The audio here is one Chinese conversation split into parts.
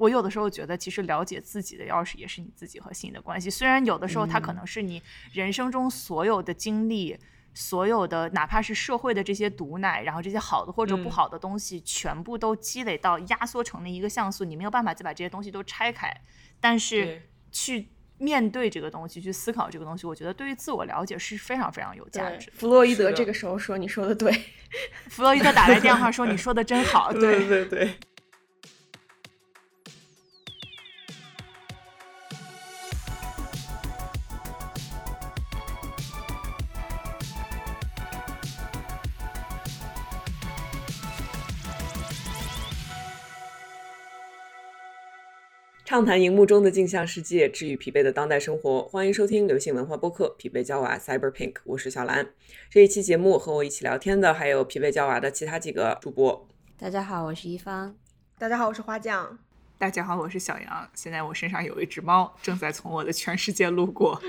我有的时候觉得，其实了解自己的钥匙也是你自己和心的关系。虽然有的时候它可能是你人生中所有的经历。所有的哪怕是社会的这些毒奶，然后这些好的或者不好的东西，全部都积累到压缩成了一个像素，你没有办法再把这些东西都拆开。但是去面对这个东西，去思考这个东西，我觉得对于自我了解是非常非常有价值。弗洛伊德这个时候说：“你说的对。”弗洛伊德打来电话说：“你说的真好。”对对对。畅谈荧幕中的镜像世界，治愈疲惫的当代生活。欢迎收听流行文化播客《疲惫娇娃 Cyber Pink》，我是小兰。这一期节目和我一起聊天的还有疲惫娇娃的其他几个主播。大家好，我是一方。大家好，我是花酱。大家好，我是小杨。现在我身上有一只猫，正在从我的全世界路过。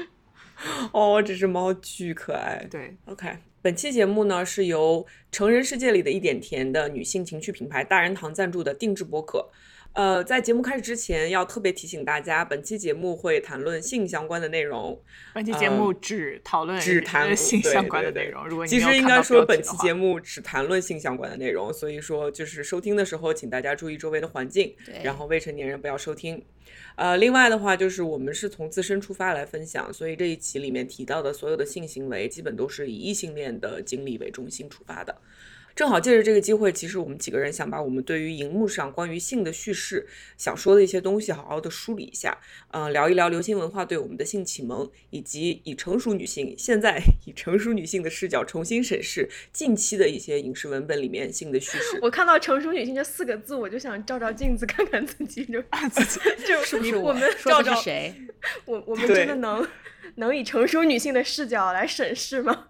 哦，这只猫巨可爱。对，OK。本期节目呢是由成人世界里的一点甜的女性情趣品牌大人堂赞助的定制播客。呃，在节目开始之前，要特别提醒大家，本期节目会谈论性相关的内容。本期节目只讨论只谈性相关的内容。如果其实应该说，本期节目只谈论性相关的内容。所以说，就是收听的时候，请大家注意周围的环境，然后未成年人不要收听。呃，另外的话，就是我们是从自身出发来分享，所以这一期里面提到的所有的性行为，基本都是以异性恋的经历为中心出发的。正好借着这个机会，其实我们几个人想把我们对于荧幕上关于性的叙事想说的一些东西好好的梳理一下，嗯，聊一聊流行文化对我们的性启蒙，以及以成熟女性现在以成熟女性的视角重新审视近期的一些影视文本里面性的叙事。我看到“成熟女性”这四个字，我就想照照镜子看看自己，就自己 就是不是我们照照谁？我我们真的能能以成熟女性的视角来审视吗？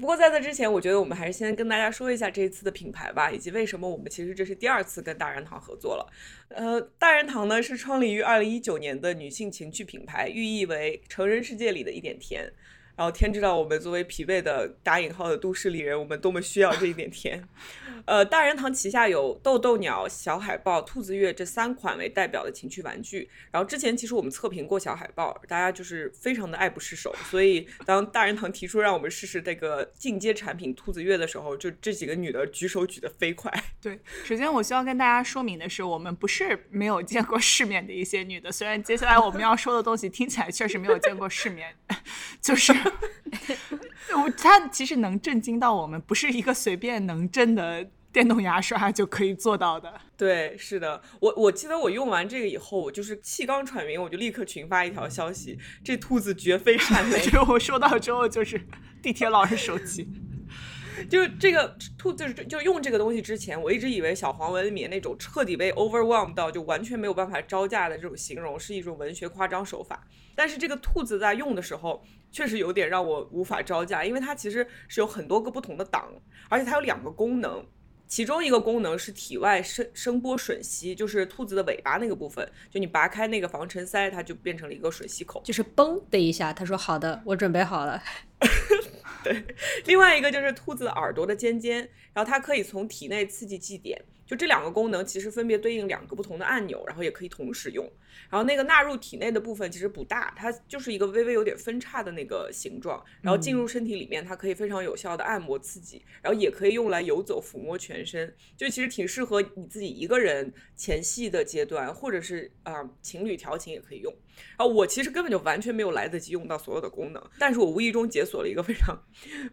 不过在这之前，我觉得我们还是先跟大家说一下这一次的品牌吧，以及为什么我们其实这是第二次跟大人堂合作了。呃，大人堂呢是创立于二零一九年的女性情趣品牌，寓意为成人世界里的一点甜。然后天知道我们作为疲惫的打引号的都市丽人，我们多么需要这一点甜。呃，大人堂旗下有豆豆鸟、小海豹、兔子月这三款为代表的情趣玩具。然后之前其实我们测评过小海豹，大家就是非常的爱不释手。所以当大人堂提出让我们试试这个进阶产品兔子月的时候，就这几个女的举手举得飞快。对，首先我需要跟大家说明的是，我们不是没有见过世面的一些女的。虽然接下来我们要说的东西听起来确实没有见过世面，就是。我它其实能震惊到我们，不是一个随便能震的电动牙刷就可以做到的。对，是的，我我记得我用完这个以后，我就是气刚喘匀，我就立刻群发一条消息：这兔子绝非善类。我收到之后就是地铁老人手机。就这个兔，子是就用这个东西之前，我一直以为小黄文里面那种彻底被 overwhelmed 到就完全没有办法招架的这种形容是一种文学夸张手法。但是这个兔子在用的时候。确实有点让我无法招架，因为它其实是有很多个不同的档，而且它有两个功能，其中一个功能是体外声声波吮吸，就是兔子的尾巴那个部分，就你拔开那个防尘塞，它就变成了一个吮吸口，就是嘣的一下，他说好的，我准备好了。对，另外一个就是兔子耳朵的尖尖，然后它可以从体内刺激祭点。就这两个功能其实分别对应两个不同的按钮，然后也可以同时用。然后那个纳入体内的部分其实不大，它就是一个微微有点分叉的那个形状。然后进入身体里面，它可以非常有效的按摩刺激，然后也可以用来游走抚摸全身。就其实挺适合你自己一个人前戏的阶段，或者是啊情侣调情也可以用。然后我其实根本就完全没有来得及用到所有的功能，但是我无意中解锁了一个非常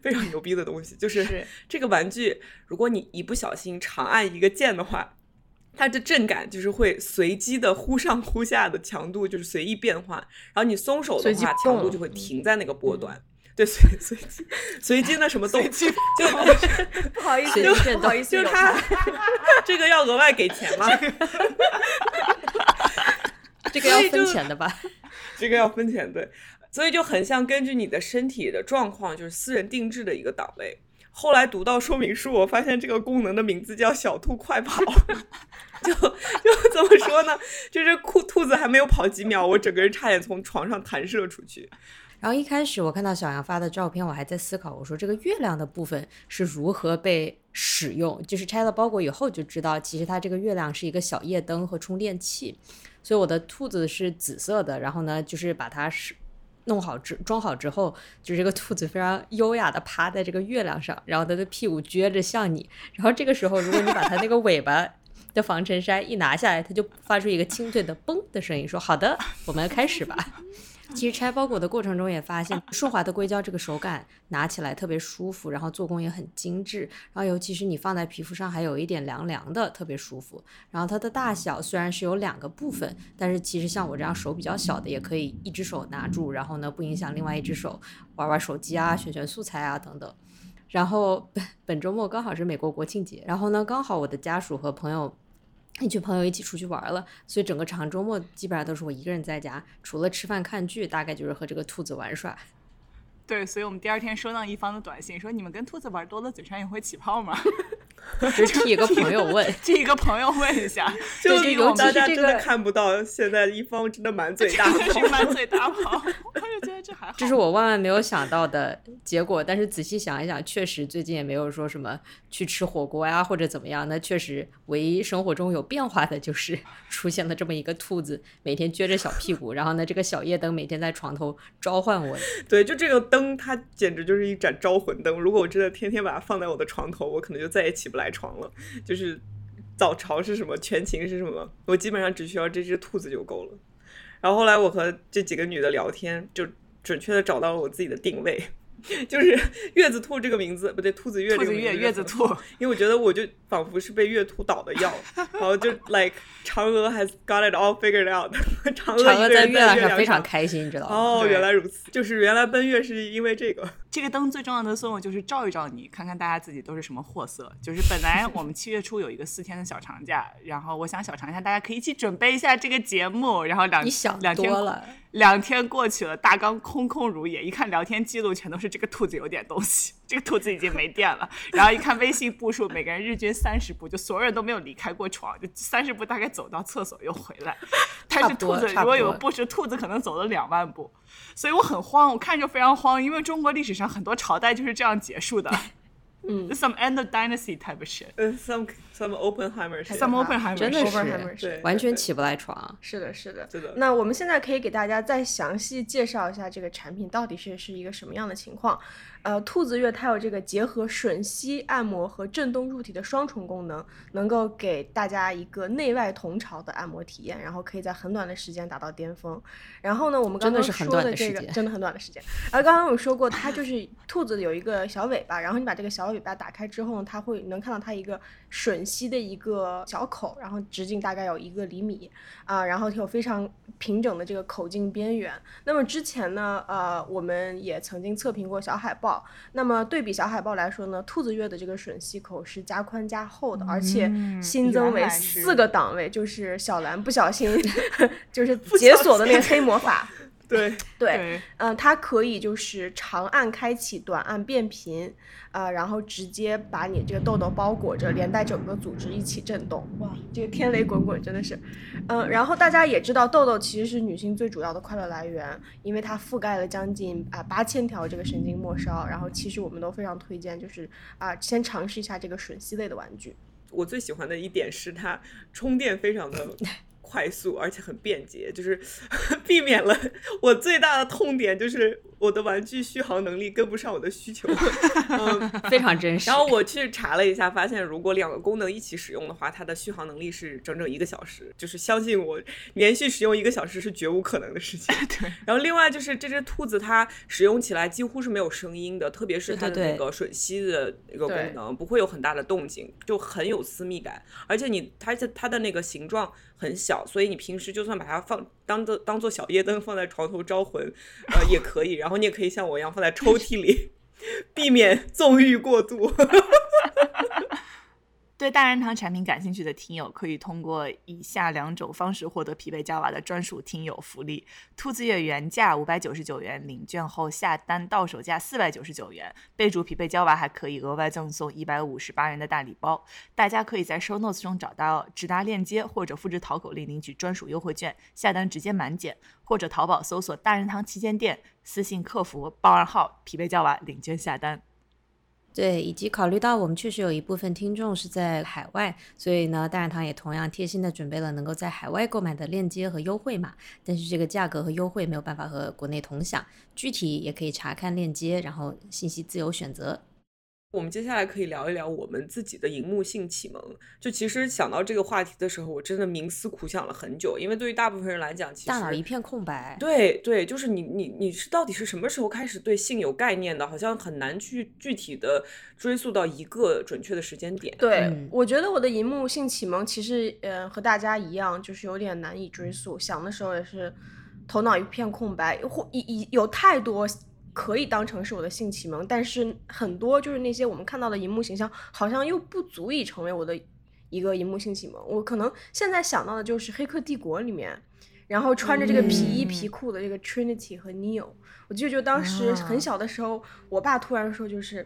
非常牛逼的东西，就是这个玩具，如果你一不小心长按一个键的话，它的震感就是会随机的忽上忽下的强度就是随意变化，然后你松手的话，强度就会停在那个波段。对，随 随机随机的什么动，就不好意思，不好意思，就是它这个要额外给钱吗？这个要分钱的吧？这个要分钱，对，所以就很像根据你的身体的状况，就是私人定制的一个档位。后来读到说明书我发现这个功能的名字叫小兔快跑。就就怎么说呢？就是兔兔子还没有跑几秒我整个人差点从床上弹射出去。然后一开始我看到小杨发的照片我还在思考我说这个月亮的部分是如何被使用就是拆了包裹以后就知道其实它这个月亮是一个小夜灯和充电器。所以我的兔子是紫色的然后呢就是把它是弄好之装好之后就是这个兔子非常优雅的趴在这个月亮上然后它的屁股撅着向你然后这个时候如果你把它那个尾巴的防尘衫一拿下来它就发出一个清脆的嘣的声音说好的我们开始吧。其实拆包裹的过程中也发现顺滑的硅胶这个手感拿起来特别舒服然后做工也很精致然后尤其是你放在皮肤上还有一点凉凉的特别舒服。然后它的大小虽然是有两个部分但是其实像我这样手比较小的也可以一只手拿住然后呢不影响另外一只手玩玩手机啊选选素材啊等等。然后本本周末刚好是美国国庆节然后呢刚好我的家属和朋友一群朋友一起出去玩了，所以整个长周末基本上都是我一个人在家，除了吃饭看剧，大概就是和这个兔子玩耍。对，所以我们第二天收到一方的短信，说你们跟兔子玩多了，嘴上也会起泡吗？就一个朋友问，这一个朋友问一下，就我们大家真的看不到，现在一方真的满嘴大，满嘴大炮，我就觉得这还好。这是我万万没有想到的结果，但是仔细想一想，确实最近也没有说什么去吃火锅呀或者怎么样，那确实唯一生活中有变化的就是 出现了这么一个兔子，每天撅着小屁股，然后呢，这个小夜灯每天在床头召唤我。对，就这个灯，它简直就是一盏招魂灯。如果我真的天天把它放在我的床头，我可能就再也起不。来床了。就是早朝是什么，全勤是什么，我基本上只需要这只兔子就够了。然后后来我和这几个女的聊天，就准确的找到了我自己的定位，就是月子兔这个名字不对，兔子月这个名字月月子兔，因为我觉得我就仿佛是被月兔倒的药，然后就 like 嫦娥 has got it all figured out，嫦娥在月亮上非常开心，你知道吗？哦，原来如此，就是原来奔月是因为这个。这个灯最重要的作用就是照一照你看看大家自己都是什么货色。就是本来我们七月初有一个四天的小长假然后我想小长假大家可以一起准备一下这个节目然后两两天了。两天过去了大纲空空如也一看聊天记录全都是这个兔子有点东西。这个兔子已经没电了。然后一看微信步数每个人日均三十步就所有人都没有离开过床就三十步大概走到厕所又回来。但是兔子如果有步数兔子可能走了两万步。所以我很慌我看着非常慌因为中国历史上很多朝代就是这样结束的 嗯。Some end of dynasty type shit 嗯 some some openhammer some openhammer 真的是完全起不来床。是的是的是的。那我们现在可以给大家再详细介绍一下这个产品到底是是一个什么样的情况呃，兔子月它有这个结合吮吸按摩和震动入体的双重功能，能够给大家一个内外同潮的按摩体验，然后可以在很短的时间达到巅峰。然后呢，我们刚刚说的这个，真的很短的时间。啊，刚刚有说过，它就是兔子有一个小尾巴，然后你把这个小尾巴打开之后呢，它会能看到它一个吮吸的一个小口，然后直径大概有一个厘米。啊，然后有非常平整的这个口径边缘。那么之前呢，呃，我们也曾经测评过小海豹。那么对比小海豹来说呢兔子月的这个吮吸口是加宽加厚的而且新增为四个档位就是小蓝不小心 就是解锁的那个黑魔法 对对嗯它可以就是长按开启短按变频啊然后直接把你这个痘痘包裹着连带整个组织一起震动。哇这个天雷滚滚真的是。嗯然后大家也知道痘痘其实是女性最主要的快乐来源因为它覆盖了将近啊八千条这个神经末梢然后其实我们都非常推荐就是啊先尝试一下这个吮吸类的玩具。我最喜欢的一点是它充电非常的快速而且很便捷就是 避免了我最大的痛点就是我的玩具续航能力跟不上我的需求，非常真实。然后我去查了一下，发现如果两个功能一起使用的话，它的续航能力是整整一个小时。就是相信我，连续使用一个小时是绝无可能的事情。对。然后另外就是这只兔子，它使用起来几乎是没有声音的，特别是它的那个吮吸的那个功能，不会有很大的动静，就很有私密感。而且你，它的它的那个形状很小，所以你平时就算把它放当做当做小夜灯放在床头招魂，呃，也可以。然后然后你也可以像我一样放在抽屉里，避免纵欲过度。对大人堂产品感兴趣的听友，可以通过以下两种方式获得匹配娇娃的专属听友福利：兔子月原价五百九十九元，领券后下单到手价四百九十九元，备注匹配娇娃还可以额外赠送一百五十八元的大礼包。大家可以在 show notes 中找到直达链接，或者复制淘口令领取专属优惠券，下单直接满减，或者淘宝搜索大人堂旗舰店，私信客服报暗号匹配娇娃领券下单。对，以及考虑到我们确实有一部分听众是在海外，所以呢，大染堂也同样贴心的准备了能够在海外购买的链接和优惠码，但是这个价格和优惠没有办法和国内同享，具体也可以查看链接，然后信息自由选择。我们接下来可以聊一聊我们自己的荧幕性启蒙。就其实想到这个话题的时候，我真的冥思苦想了很久，因为对于大部分人来讲，其实大脑一片空白。对对，就是你你你是到底是什么时候开始对性有概念的？好像很难去具体的追溯到一个准确的时间点。对，嗯我觉得我的荧幕性启蒙其实呃和大家一样，就是有点难以追溯。想的时候也是头脑一片空白，或一一有太多可以当成是我的性启蒙，但是很多就是那些我们看到的荧幕形象，好像又不足以成为我的一个荧幕性启蒙。我可能现在想到的就是《黑客帝国》里面。然后穿着这个皮衣嗯皮裤的这个 Trinity 和 Neo，我记得就当时很啊小的时候，我爸突然说就是，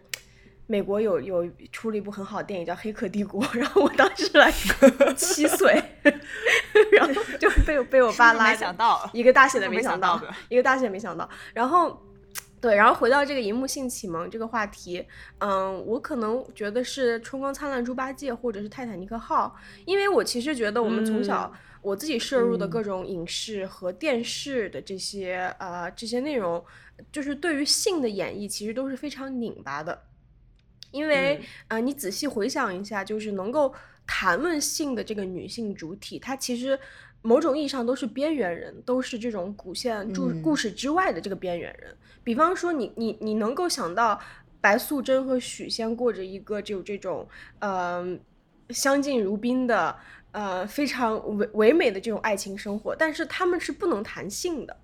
美国有有出了一部很好的电影叫《黑客帝国》，然后我当时来 七岁，然后就被被我爸拉没想到，一个大写的没没想到一个大写的没想到。然后，对，然后回到这个荧幕性启蒙这个话题，嗯，我可能觉得是《春光灿烂猪八戒》或者是《泰坦尼克号》，因为我其实觉得我们从小、我自己摄入的各种影视和电视的这些、呃这些内容，就是对于性的演绎其实都是非常拧巴的。因为、嗯呃，你仔细回想一下，就是能够谈论性的这个女性主体，她其实某种意义上都是边缘人，都是这种古线故嗯故事之外的这个边缘人。比方说你，你你能够想到白素贞和许仙过着一个就这种呃相敬如宾的呃非常唯唯美的这种爱情生活，但是他们是不能谈性的。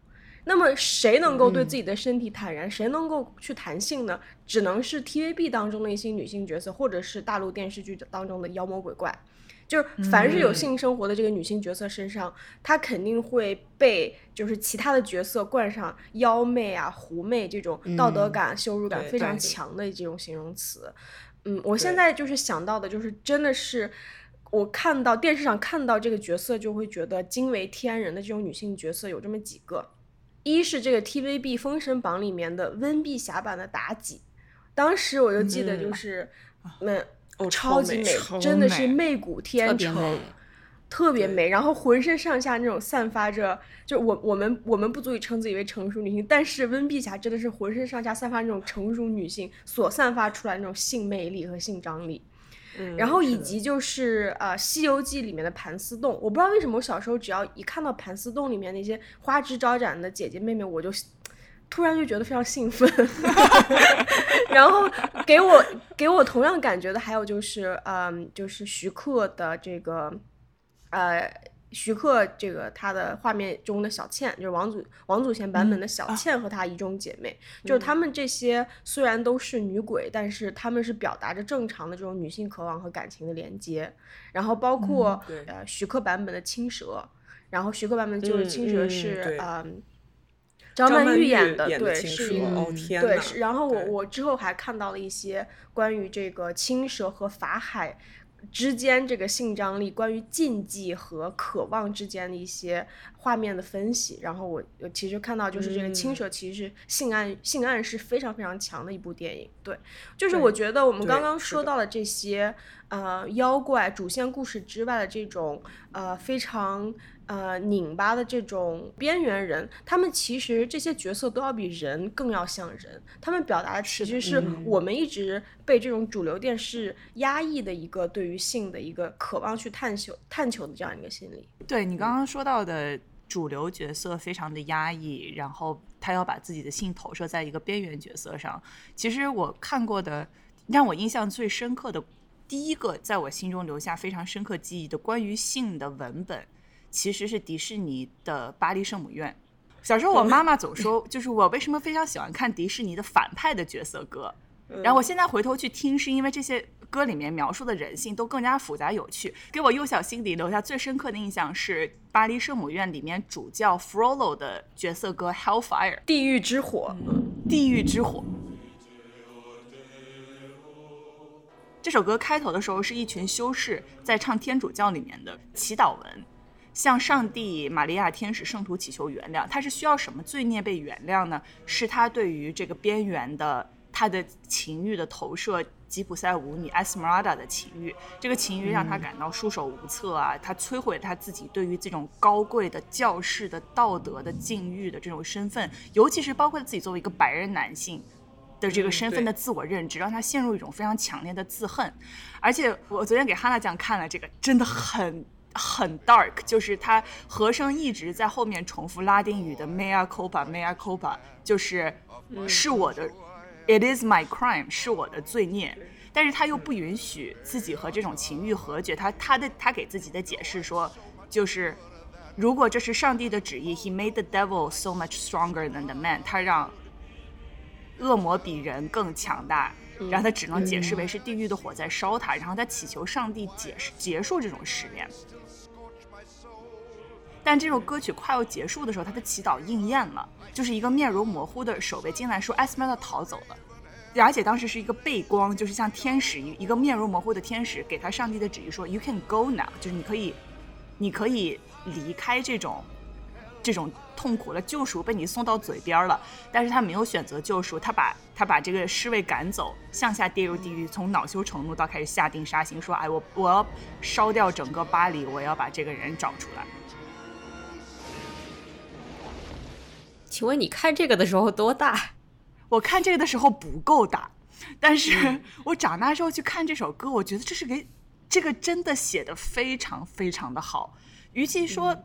那么谁能够对嗯自己的身体坦然？谁能够去谈性呢？只能是 TVB 当中的一些女性角色，或者是大陆电视剧当中的妖魔鬼怪。就是凡是有嗯性生活的这个女性角色身上，她肯定会被就是其他的角色冠上妖媚啊、狐媚这种道德嗯感、羞辱感非常强的这种形容词。嗯，我现在就是想到的，就是真的是我看到电视上看到这个角色，就会觉得惊为天人的这种女性角色有这么几个。一是这个 TVB《封神榜》里面的温碧霞版的妲己，当时我就记得就嗯是，嗯，哦，超级美，超真的是媚骨天成特别美，然后浑身上下那种散发着，就我我们我们不足以称自己为成熟女性，但是温碧霞真的是浑身上下散发那种成熟女性所散发出来那种性魅力和性张力。嗯然后以及就是呃《西游记》里面的盘丝洞，我不知道为什么我小时候只要一看到盘丝洞里面那些花枝招展的姐姐妹妹，我就突然就觉得非常兴奋。然后给我给我同样感觉的还有就是嗯，就是徐克的这个呃。徐克这个他的画面中的小倩，就是王祖王祖贤版本的小倩和她一中姐妹，就是她们这些虽然都是女鬼，但是她们是表达着正常的这种女性渴望和感情的连接。然后包括、对呃徐克版本的青蛇，然后徐克版本就是嗯青蛇嗯是对嗯。张张曼玉玉演的，对，是一个哦天呐对。然后我我之后还看到了一些关于这个青蛇和法海之间这个性张力，关于禁忌和渴望之间的一些画面的分析。然后我我其实看到就是这个青嗯蛇其实是性暗性暗是非常非常强的一部电影。对，就是我觉得我们刚刚说到的这些呃妖怪主线故事之外的这种呃非常。呃，拧巴的这种边缘人，他们其实这些角色都要比人更要像人。他们表达的其实是嗯我们一直被这种主流电视压抑的一个对于性的一个渴望去探求、探求的这样一个心理。对你刚刚说到的主流角色非常的压抑，然后他要把自己的性投射在一个边缘角色上。其实我看过的，让我印象最深刻的第一个，在我心中留下非常深刻记忆的关于性的文本，其实是迪士尼的《巴黎圣母院》。小时候，我妈妈总说，就是我为什么非常喜欢看迪士尼的反派的角色歌，然后我现在回头去听，是因为这些歌里面描述的人性都更加复杂有趣。给我幼小心底留下最深刻的印象是《巴黎圣母院》里面主教 Frollo 的角色歌《Hellfire》地狱之火，地狱之火。这首歌开头的时候是一群修士在唱天主教里面的祈祷文，向上帝、玛利亚天使、圣徒祈求原谅。他是需要什么罪孽被原谅呢？是他对于这个边缘的他的情欲的投射，吉普赛舞女 Esmeralda 的情欲。这个情欲让他感到束手无策啊！他摧毁他自己对于这种高贵的教士的道德的禁欲的这种身份，尤其是包括自己作为一个白人男性。的这个身份的自我认知，让他陷入一种非常强烈的自恨。而且我昨天给哈娜酱看了这个，真的很很 dark，就是他和声一直在后面重复拉丁语的 mea culpa mea culpa，就是是我的，it is my crime，是我的罪孽。但是他又不允许自己和这种情欲和解。他他的他给自己的解释说，就是如果这是上帝的旨意，he made the devil so much stronger than the man，他让。恶魔比人更强大，然后他只能解释为是地狱的火在烧他，然后他祈求上帝解释结束这种试炼。但这首歌曲快要结束的时候，他的祈祷应验了，就是一个面容模糊的守卫进来说艾斯麦特逃走了，而且当时是一个背光，就是像天使一一个面容模糊的天使给他上帝的旨意说 You can go now，就是你可以，你可以离开这种。这种痛苦了救赎被你送到嘴边了，但是他没有选择救赎，他把他把这个侍卫赶走，向下跌入地狱，从恼羞成怒到开始下定杀心，说：“哎，我我要烧掉整个巴黎，我要把这个人找出来。”请问你看这个的时候多大？我看这个的时候不够大，但是我长大之后去看这首歌，我觉得这是给这个真的写的非常非常的好，与其说。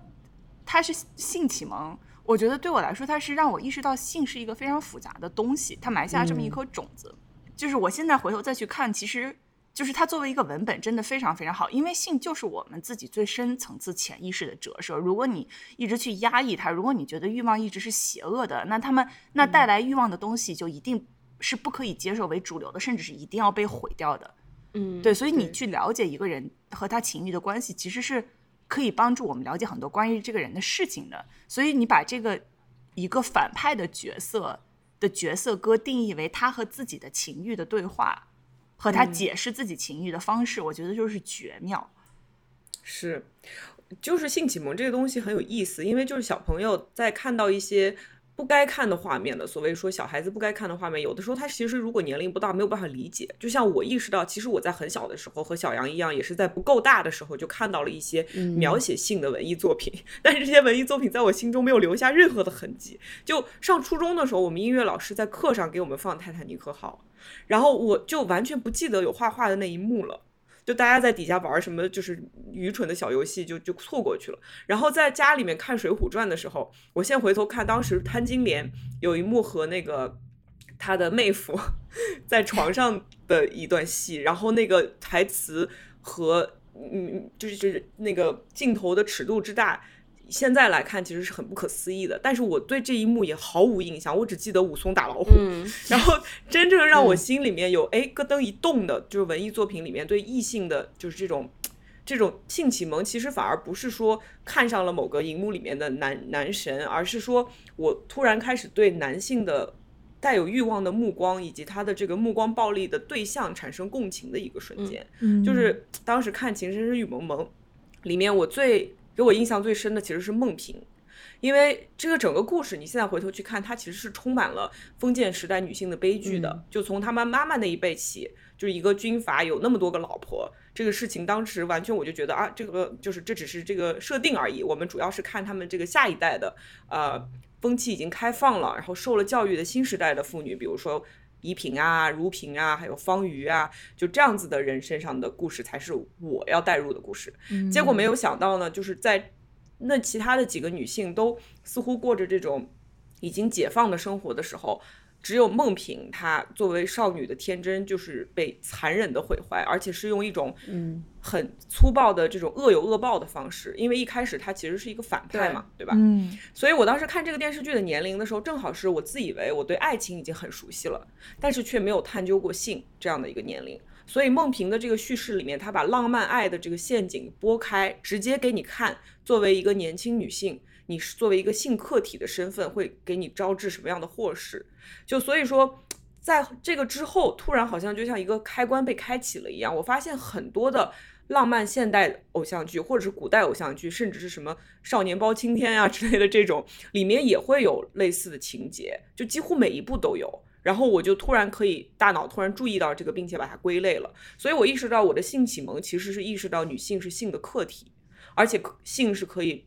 它是性启蒙，我觉得对我来说，它是让我意识到性是一个非常复杂的东西，它埋下这么一颗种子。就是我现在回头再去看，其实就是它作为一个文本，真的非常非常好。因为性就是我们自己最深层次潜意识的折射。如果你一直去压抑它，如果你觉得欲望一直是邪恶的，那他们那带来欲望的东西就一定是不可以接受为主流的，甚至是一定要被毁掉的。嗯，对。所以你去了解一个人和他情欲的关系，其实是。可以帮助我们了解很多关于这个人的事情的，所以你把这个一个反派的角色的角色歌定义为他和自己的情欲的对话，和他解释自己情欲的方式，我觉得就是绝妙。是，就是性启蒙这个东西很有意思，因为就是小朋友在看到一些。不该看的画面的，所谓说小孩子不该看的画面，有的时候他其实如果年龄不大，没有办法理解。就像我意识到，其实我在很小的时候和小杨一样，也是在不够大的时候就看到了一些描写性的文艺作品，但是这些文艺作品在我心中没有留下任何的痕迹。就上初中的时候，我们音乐老师在课上给我们放《泰坦尼克号》，然后我就完全不记得有画画的那一幕了。就大家在底下玩什么，就是愚蠢的小游戏，就就错过去了。然后在家里面看《水浒传》的时候，我现在回头看，当时潘金莲有一幕和那个他的妹夫 在床上的一段戏，然后那个台词和嗯，就是就是那个镜头的尺度之大。现在来看，其实是很不可思议的。但是我对这一幕也毫无印象，我只记得武松打老虎。然后真正让我心里面有哎咯噔一动的，就是文艺作品里面对异性的就是这种这种性启蒙，其实反而不是说看上了某个荧幕里面的男男神，而是说我突然开始对男性的带有欲望的目光以及他的这个目光暴力的对象产生共情的一个瞬间。就是当时看《情深深雨蒙蒙》里面，我最。给我印象最深的其实是孟平，因为这个整个故事，你现在回头去看，它其实是充满了封建时代女性的悲剧的。就从他们妈妈那一辈起，就是一个军阀有那么多个老婆，这个事情当时完全我就觉得啊，这个就是这只是这个设定而已。我们主要是看他们这个下一代的，呃，风气已经开放了，然后受了教育的新时代的妇女，比如说怡萍啊、如萍啊，还有方瑜啊，就这样子的人身上的故事才是我要带入的故事。结果没有想到呢，就是在那其他的几个女性都似乎过着这种已经解放的生活的时候，只有孟萍，她作为少女的天真就是被残忍的毁坏，而且是用一种嗯很粗暴的这种恶有恶报的方式。因为一开始她其实是一个反派嘛，对吧？嗯，所以我当时看这个电视剧的年龄的时候，正好是我自以为我对爱情已经很熟悉了，但是却没有探究过性这样的一个年龄。所以孟萍的这个叙事里面，她把浪漫爱的这个陷阱拨开，直接给你看，作为一个年轻女性，你是作为一个性客体的身份，会给你招致什么样的祸事？就所以说，在这个之后，突然好像就像一个开关被开启了一样，我发现很多的浪漫现代偶像剧，或者是古代偶像剧，甚至是什么少年包青天啊之类的这种，里面也会有类似的情节，就几乎每一部都有。然后我就突然可以大脑突然注意到这个，并且把它归类了。所以我意识到我的性启蒙其实是意识到女性是性的客体，而且性是可以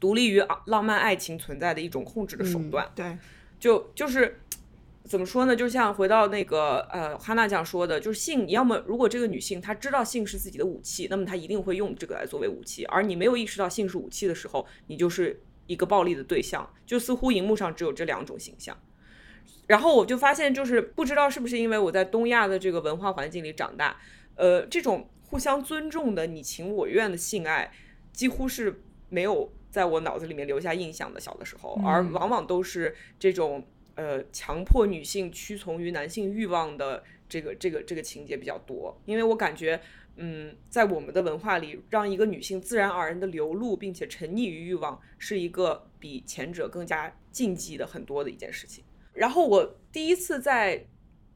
独立于啊浪漫爱情存在的一种控制的手嗯段。对，就就是怎么说呢？就像回到那个呃哈娜讲说的，就是性，你要么如果这个女性她知道性是自己的武器，那么她一定会用这个来作为武器。而你没有意识到性是武器的时候，你就是一个暴力的对象。就似乎荧幕上只有这两种形象。然后我就发现，就是不知道是不是因为我在东亚的这个文化环境里长大，呃，这种互相尊重的你情我愿的性爱，几乎是没有在我脑子里面留下印象的。小的时候，而往往都是这种呃强迫女性屈从于男性欲望的这个这个这个情节比较多。因为我感觉，嗯，在我们的文化里，让一个女性自然而然的流露并且沉溺于欲望，是一个比前者更加禁忌的很多的一件事情。然后我第一次在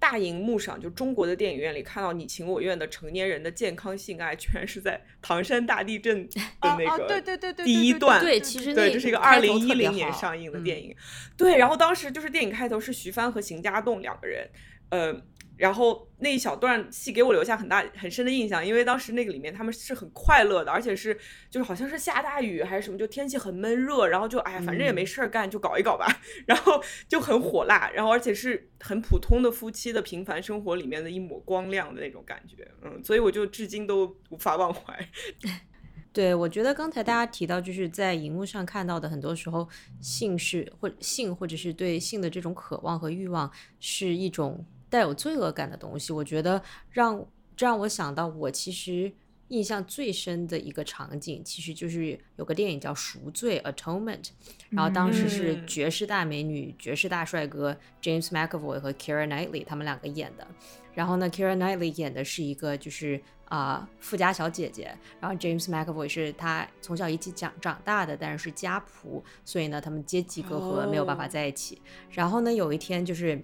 大荧幕上，就中国的电影院里看到你情我愿的成年人的健康性爱，居然是在唐山大地震的 那个、哦哦对对对对，第一段对，其实对，这是一个二零一零年上映的嗯电影。对，然后当时就是电影开头是徐帆和邢家栋两个人，呃，然后那一小段戏给我留下很大很深的印象，因为当时那个里面他们是很快乐的，而且是就是好像是下大雨还是什么，就天气很闷热，然后就哎呀反正也没事儿干，就搞一搞吧，然后就很火辣，然后而且是很普通的夫妻的平凡生活里面的一抹光亮的那种感觉，嗯，所以我就至今都无法忘怀。对，我觉得刚才大家提到，就是在荧幕上看到的，很多时候性是或性或者是对性的这种渴望和欲望，是一种带有罪恶感的东西。我觉得让这让我想到，我其实印象最深的一个场景，其实就是有个电影叫《赎罪》（Atonement），然后当时是嗯绝世大美女、绝世大帅哥 James McAvoy 和 Keira Knightley 他们两个演的。然后呢，Keira Knightley 演的是一个就是啊、富家小姐姐，然后 James McAvoy 是他从小一起长长大的，但是是家仆，所以呢，他们阶级隔阂，没有办法哦在一起。然后呢，有一天就是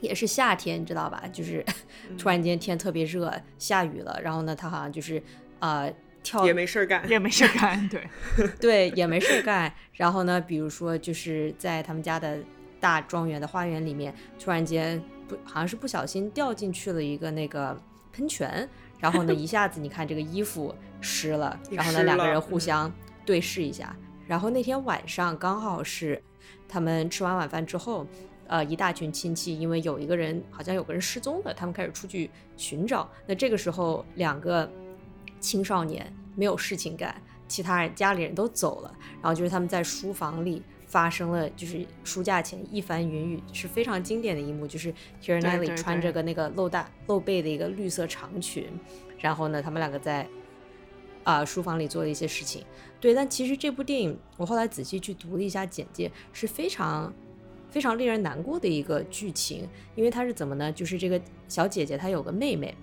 也是夏天，你知道吧？就是 突然间天特别热，下雨了，然后呢，他好像就是呃跳也没事儿干，也没事干，对，对，也没事儿干。然后呢，比如说就是在他们家的大庄园的花园里面，突然间不好像是不小心掉进去了一个那个喷泉，然后呢，一下子你看这个衣服湿了，然后呢，两个人互相对视一下。然后那天晚上刚好是他们吃完晚饭之后。呃，一大群亲戚，因为有一个人好像有个人失踪了，他们开始出去寻找。那这个时候，两个青少年没有事情干，其他人家里人都走了，然后就是他们在书房里发生了，就是书架前一番云雨，是非常经典的一幕，就是对穿着个那个露大露背的一个绿色长裙，然后呢，他们两个在啊、书房里做了一些事情。对，但其实这部电影我后来仔细去读了一下简介，是非常非常令人难过的一个剧情，因为它是怎么呢？就是这个小姐姐她有个妹妹。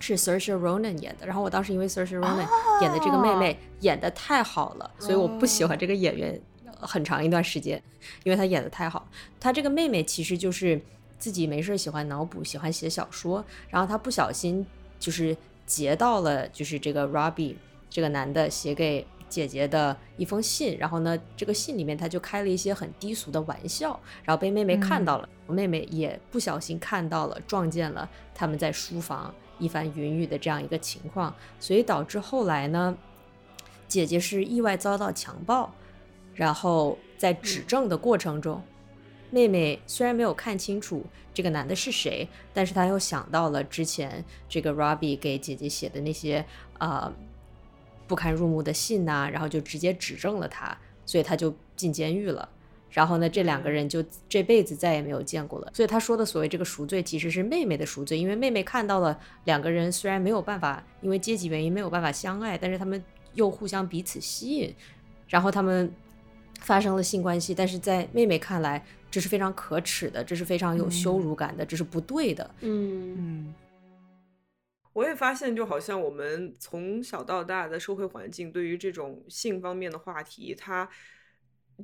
是 Saoirse Ronan 演的，然后我当时因为 Saoirse Ronan 演的这个妹妹演的太好了，所以我不喜欢这个演员呃很长一段时间，因为她演的太好。她这个妹妹其实就是自己没事儿喜欢脑补，喜欢写小说，然后她不小心就是截到了就是这个 Robbie 这个男的写给姐姐的一封信，然后呢，这个信里面他就开了一些很低俗的玩笑，然后被妹妹看到了，妹妹也不小心看到了，撞见了他们在书房一番云雨的这样一个情况，所以导致后来呢，姐姐是意外遭到强暴，然后在指证的过程中，妹妹虽然没有看清楚这个男的是谁，但是她又想到了之前这个 Robbie 给姐姐写的那些呃不堪入目的信呐、然后就直接指证了他，所以他就进监狱了。然后呢，这两个人就这辈子再也没有见过了。所以他说的所谓这个赎罪，其实是妹妹的赎罪，因为妹妹看到了两个人虽然没有办法，因为阶级原因没有办法相爱，但是他们又互相彼此吸引，然后他们发生了性关系，但是在妹妹看来，这是非常可耻的，这是非常有羞辱感的，这是不对的。嗯嗯，我也发现，就好像我们从小到大的社会环境，对于这种性方面的话题，它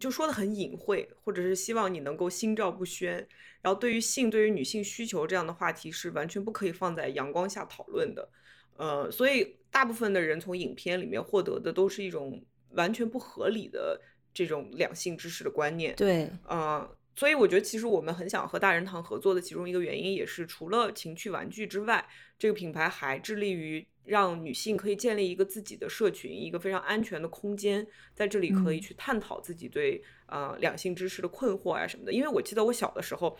就说的很隐晦，或者是希望你能够心照不宣。然后，对于性、对于女性需求这样的话题，是完全不可以放在阳光下讨论的。呃，所以大部分的人从影片里面获得的都是一种完全不合理的这种两性知识的观念。对，呃，所以我觉得其实我们很想和大人堂合作的其中一个原因，也是除了情趣玩具之外，这个品牌还致力于让女性可以建立一个自己的社群，一个非常安全的空间，在这里可以嗯去探讨自己对呃两性知识的困惑啊什么的。因为我记得我小的时候，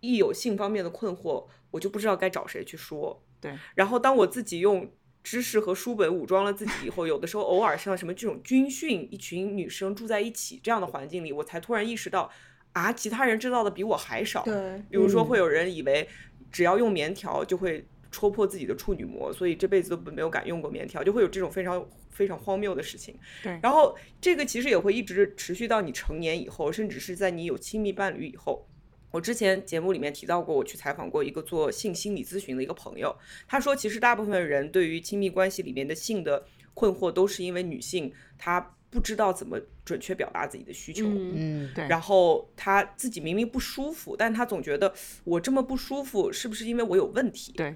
一有性方面的困惑，我就不知道该找谁去说。对，然后当我自己用知识和书本武装了自己以后，有的时候偶尔像什么这种军训，一群女生住在一起这样的环境里，我才突然意识到，啊，其他人知道的比我还少。对，比如说嗯会有人以为只要用棉条就会戳破自己的处女膜，所以这辈子都没有敢用过棉条，就会有这种非常非常荒谬的事情。对然后这个其实也会一直持续到你成年以后，甚至是在你有亲密伴侣以后。我之前节目里面提到过，我去采访过一个做性心理咨询的一个朋友，他说，其实大部分人对于亲密关系里面的性的困惑，都是因为女性她不知道怎么准确表达自己的需求。嗯嗯，对，然后他自己明明不舒服，但他总觉得我这么不舒服，是不是因为我有问题？对，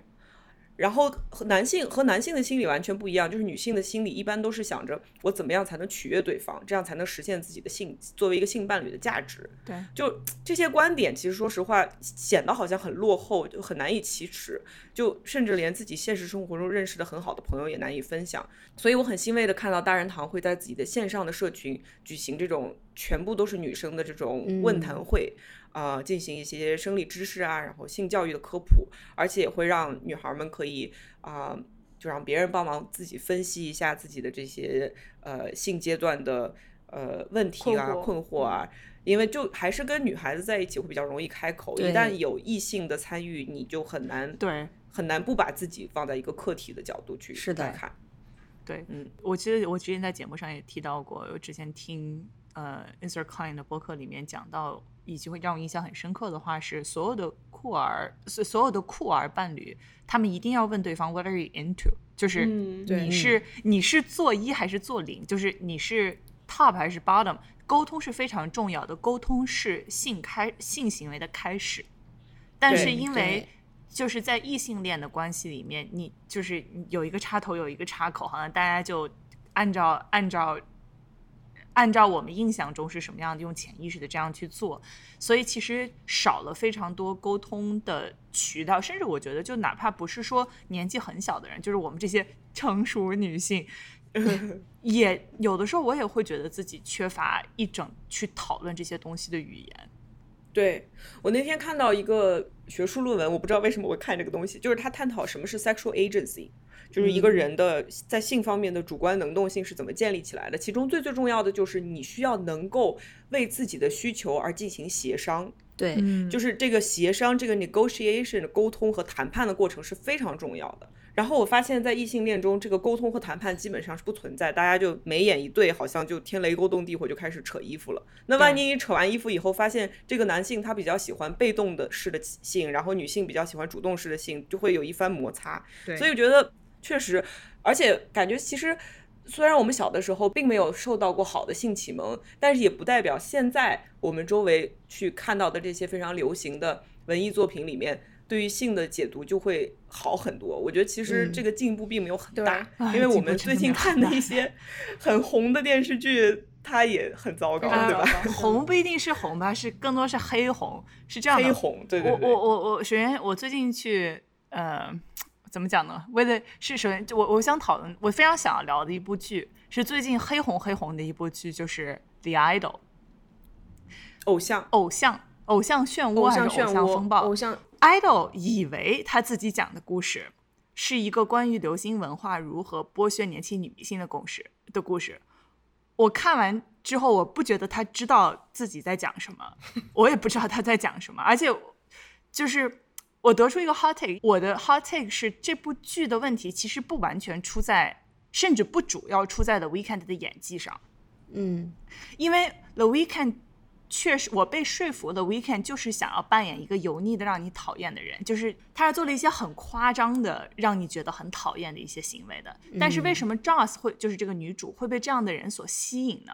然后和男性和男性的心理完全不一样，就是女性的心理一般都是想着我怎么样才能取悦对方，这样才能实现自己的性作为一个性伴侣的价值。对，就这些观点，其实说实话显得好像很落后，就很难以启齿，就甚至连自己现实生活中认识的很好的朋友也难以分享。所以我很欣慰的看到大人堂会在自己的线上的社群举行这种全部都是女生的这种问谈会。啊、进行一些生理知识啊，然后性教育的科普，而且也会让女孩们可以啊、就让别人帮忙自己分析一下自己的这些呃性阶段的呃问题啊、困惑困惑啊，因为就还是跟女孩子在一起会比较容易开口，一旦有异性的参与，你就很难对，很难不把自己放在一个客体的角度去是的来看。对，嗯，我记得我之前在节目上也提到过，我之前听呃 Insert Klein 的博客里面讲到，以及会让我印象很深刻的话是，所有的酷儿，所所有的酷儿伴侣，他们一定要问对方 What are you into？就是你是你是做一还是做零？就是你是 top 还是 bottom？沟通是非常重要的，沟通是性开性行为的开始，但是因为就是在异性恋的关系里面，你就是有一个插头，有一个插口，好像大家就按照按照按照我们印象中是什么样的，用潜意识的这样去做，所以其实少了非常多沟通的渠道，甚至我觉得，就哪怕不是说年纪很小的人，就是我们这些成熟女性。也有的时候，我也会觉得自己缺乏一整去讨论这些东西的语言。对我那天看到一个学术论文，我不知道为什么会看这个东西，就是他探讨什么是 sexual agency，就是一个人的在性方面的主观能动性是怎么建立起来的。其中最最重要的就是你需要能够为自己的需求而进行协商，对，嗯就是这个协商、这个 negotiation 的沟通和谈判的过程是非常重要的。然后我发现，在异性恋中，这个沟通和谈判基本上是不存在，大家就眉眼一对，好像就天雷勾动地火，就开始扯衣服了。那万一你扯完衣服以后，发现这个男性他比较喜欢被动的式的性，然后女性比较喜欢主动式的性，就会有一番摩擦。对所以我觉得确实，而且感觉其实。虽然我们小的时候并没有受到过好的性启蒙，但是也不代表现在我们周围去看到的这些非常流行的文艺作品里面，对于性的解读就会好很多。我觉得其实嗯这个进步并没有很大，哎因为我们最近看的一些很红的电视剧，它也很糟糕，对吧？红不一定是红吧，是更多是黑红，是这样的。黑红，对对对，我我我我首先我最近去呃怎么讲呢？为了是首先就我我想讨论，我非常想要聊的一部剧是最近黑红黑红的一部剧，就是《The Idol》偶像，偶像偶像漩涡偶还是偶像像漩涡，风暴偶像 idol 以为他自己讲的故事是一个关于流行文化如何剥削年轻女明星的故事的故事。我看完之后，我不觉得他知道自己在讲什么，我也不知道他在讲什么，而且就是我得出一个 hot take，我的 hot take 是这部剧的问题其实不完全出在，甚至不主要出在 The Weeknd 的演技上，嗯因为 The Weeknd 确实我被说服了，Weeknd 就是想要扮演一个油腻的让你讨厌的人，就是他是做了一些很夸张的让你觉得很讨厌的一些行为的。但是为什么 Joss 会就是这个女主会被这样的人所吸引呢？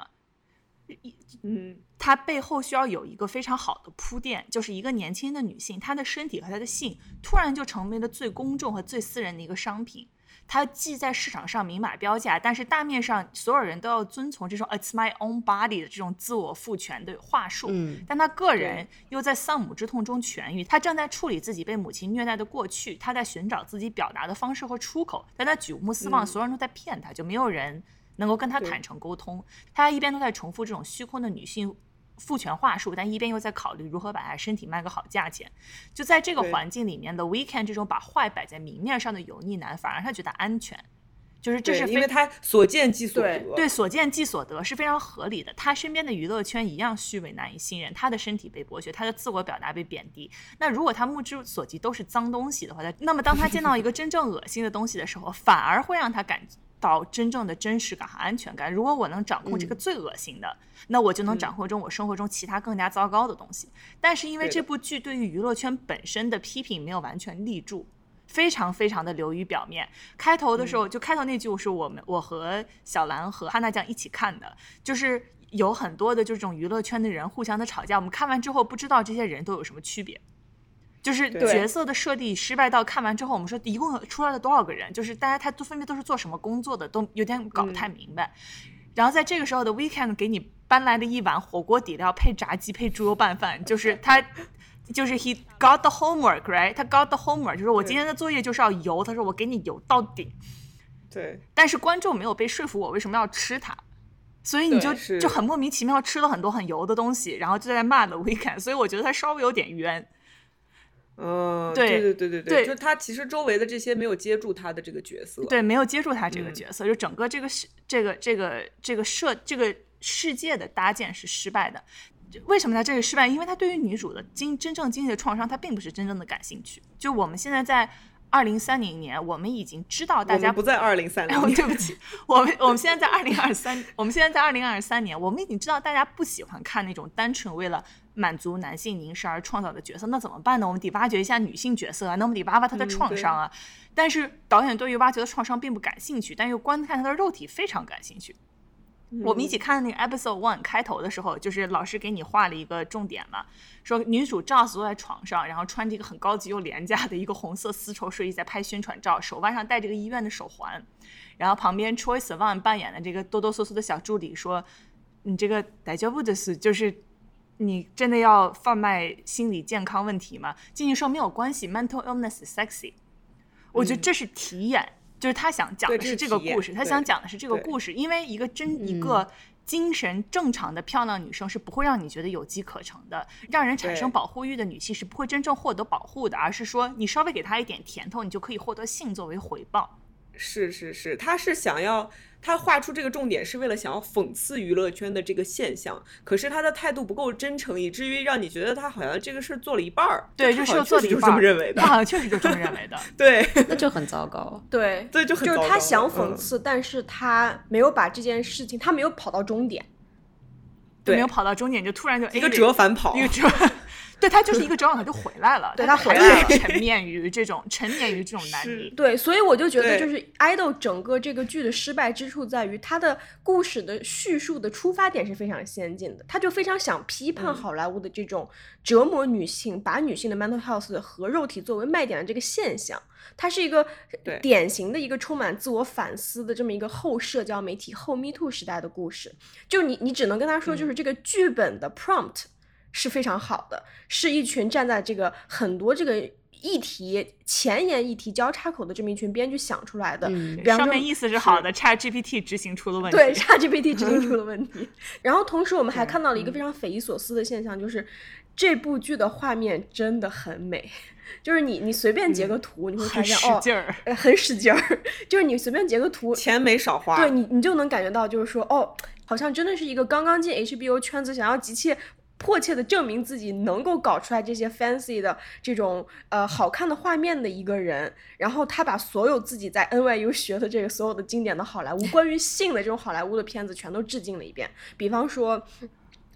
嗯，它背后需要有一个非常好的铺垫，就是一个年轻的女性，她的身体和她的性突然就成为了最公众和最私人的一个商品。它既在市场上明码标价，但是大面上所有人都要遵从这种 "It's my own body" 的这种自我赋权的话术。嗯但她个人又在丧母之痛中痊愈，她正在处理自己被母亲虐待的过去，她在寻找自己表达的方式和出口，但她举目四望，嗯所有人都在骗她，就没有人能够跟他坦诚沟通。他一边都在重复这种虚空的女性父权话术，但一边又在考虑如何把他身体卖个好价钱。就在这个环境里面的 Weekend 这种把坏摆在明面上的油腻男，反而让他觉得安全。就是这是因为他所见即所得，对，所见即所得是非常合理的。他身边的娱乐圈一样虚伪难以信任，他的身体被剥削，他的自我表达被贬低。那如果他目之所及都是脏东西的话，他那么当他见到一个真正恶心的东西的时候，反而会让他感到真正的真实感和安全感。如果我能掌控这个最恶心的，那我就能掌控中我生活中其他更加糟糕的东西。但是因为这部剧对于娱乐圈本身的批评没有完全立住。非常非常的流于表面。开头的时候，就开头那句是我们我和小兰和哈娜酱一起看的，就是有很多的这种娱乐圈的人互相的吵架。我们看完之后不知道这些人都有什么区别，就是角色的设定失败到看完之后，我们说一共有出来了多少个人，就是大家他都分别都是做什么工作的，都有点搞不太明白。然后在这个时候的 Weekend 给你搬来了一碗火锅底料配炸鸡配猪肉拌饭，就是他。就是 he got the homework right，他 got the homework，就是我今天的作业就是要油，他说我给你油到顶，对但是观众没有被说服我为什么要吃它，所以你就就很莫名其妙吃了很多很油的东西，然后就在骂的 Weekend，所以我觉得他稍微有点冤。嗯，对对对对对就是他其实周围的这些没有接住他的这个角色，对，没有接住他这个嗯角色，就整个这个世这个这个这个设这个世界的搭建是失败的。为什么他？这个失败？因为他对于女主的经真正经历的创伤，他并不是真正的感兴趣。就我们现在在二零三零年，我们已经知道大家不在二零三哎，零我对不起，我们我们现在在二零二三，我们现在在二零二三年，我们已经知道大家不喜欢看那种单纯为了满足男性凝视而创造的角色，那怎么办呢？我们得挖掘一下女性角色啊，那我们得挖挖她的创伤啊。但是导演对于挖掘的创伤并不感兴趣，但又观看她的肉体非常感兴趣。我们一起看那个 episode one 开头的时候，就是老师给你画了一个重点嘛，说女主 Joss 坐在床上，然后穿着一个很高级又廉价的一个红色丝绸睡衣在拍宣传照，手腕上戴着个医院的手环，然后旁边 Troy Sivan 扮演的这个哆哆嗦嗦的小助理说：“你这个逮教部的是就是你真的要贩卖心理健康问题吗？”静静说没有关系，mental illness is sexy。我觉得这是题眼，就是他想讲的是这个故事，他想讲的是这个故事，因为一个真一个精神正常的漂亮女生是不会让你觉得有机可乘的，让人产生保护欲的女性是不会真正获得保护的，而是说你稍微给她一点甜头，你就可以获得性作为回报。是是是，他是想要他画出这个重点是为了想要讽刺娱乐圈的这个现象，可是他的态度不够真诚，以至于让你觉得他好像这个事儿做了一半儿，对，就是做了一半儿，这么认为的 他，好像确实就这么认为的。对 那就很糟糕。对对，就很就是他想讽嗯刺，但是他没有把这件事情，他没有跑到终点。对没有跑到终点，就突然就一个折返跑一，个折，对他就是一个折返，他就回来了，对他还他回来了是沉湎于这种 沉湎于这种难是题。对，所以我就觉得，就是《idol》整个这个剧的失败之处在于，它的故事的叙述的出发点是非常先进的，他就非常想批判嗯好莱坞的这种折磨女性、把女性的 mental health 和肉体作为卖点的这个现象。它是一个典型的一个充满自我反思的这么一个后社交媒体、后 Me Too 时代的故事。就你，你只能跟他说，嗯就是这个剧本的 prompt 是非常好的，是一群站在这个很多这个议题前沿议题交叉口的这么一群编剧想出来的。嗯比方说上面意思是好的，Chat GPT 执行出了问题。对，ChatGPT 执行出了 问题。然后同时我们还看到了一个非常匪夷所思的现象，就是这部剧的画面真的很美，就是你你随便截个图，你会发现哦，很使劲儿，就是你随便截个图，钱没少花，对你，你就能感觉到，就是说，哦，好像真的是一个刚刚进 HBO 圈子，想要急切。迫切的证明自己能够搞出来这些 fancy 的这种呃好看的画面的一个人，然后他把所有自己在 NYU 学的这个所有的经典的好莱坞关于性的这种好莱坞的片子全都致敬了一遍，比方说。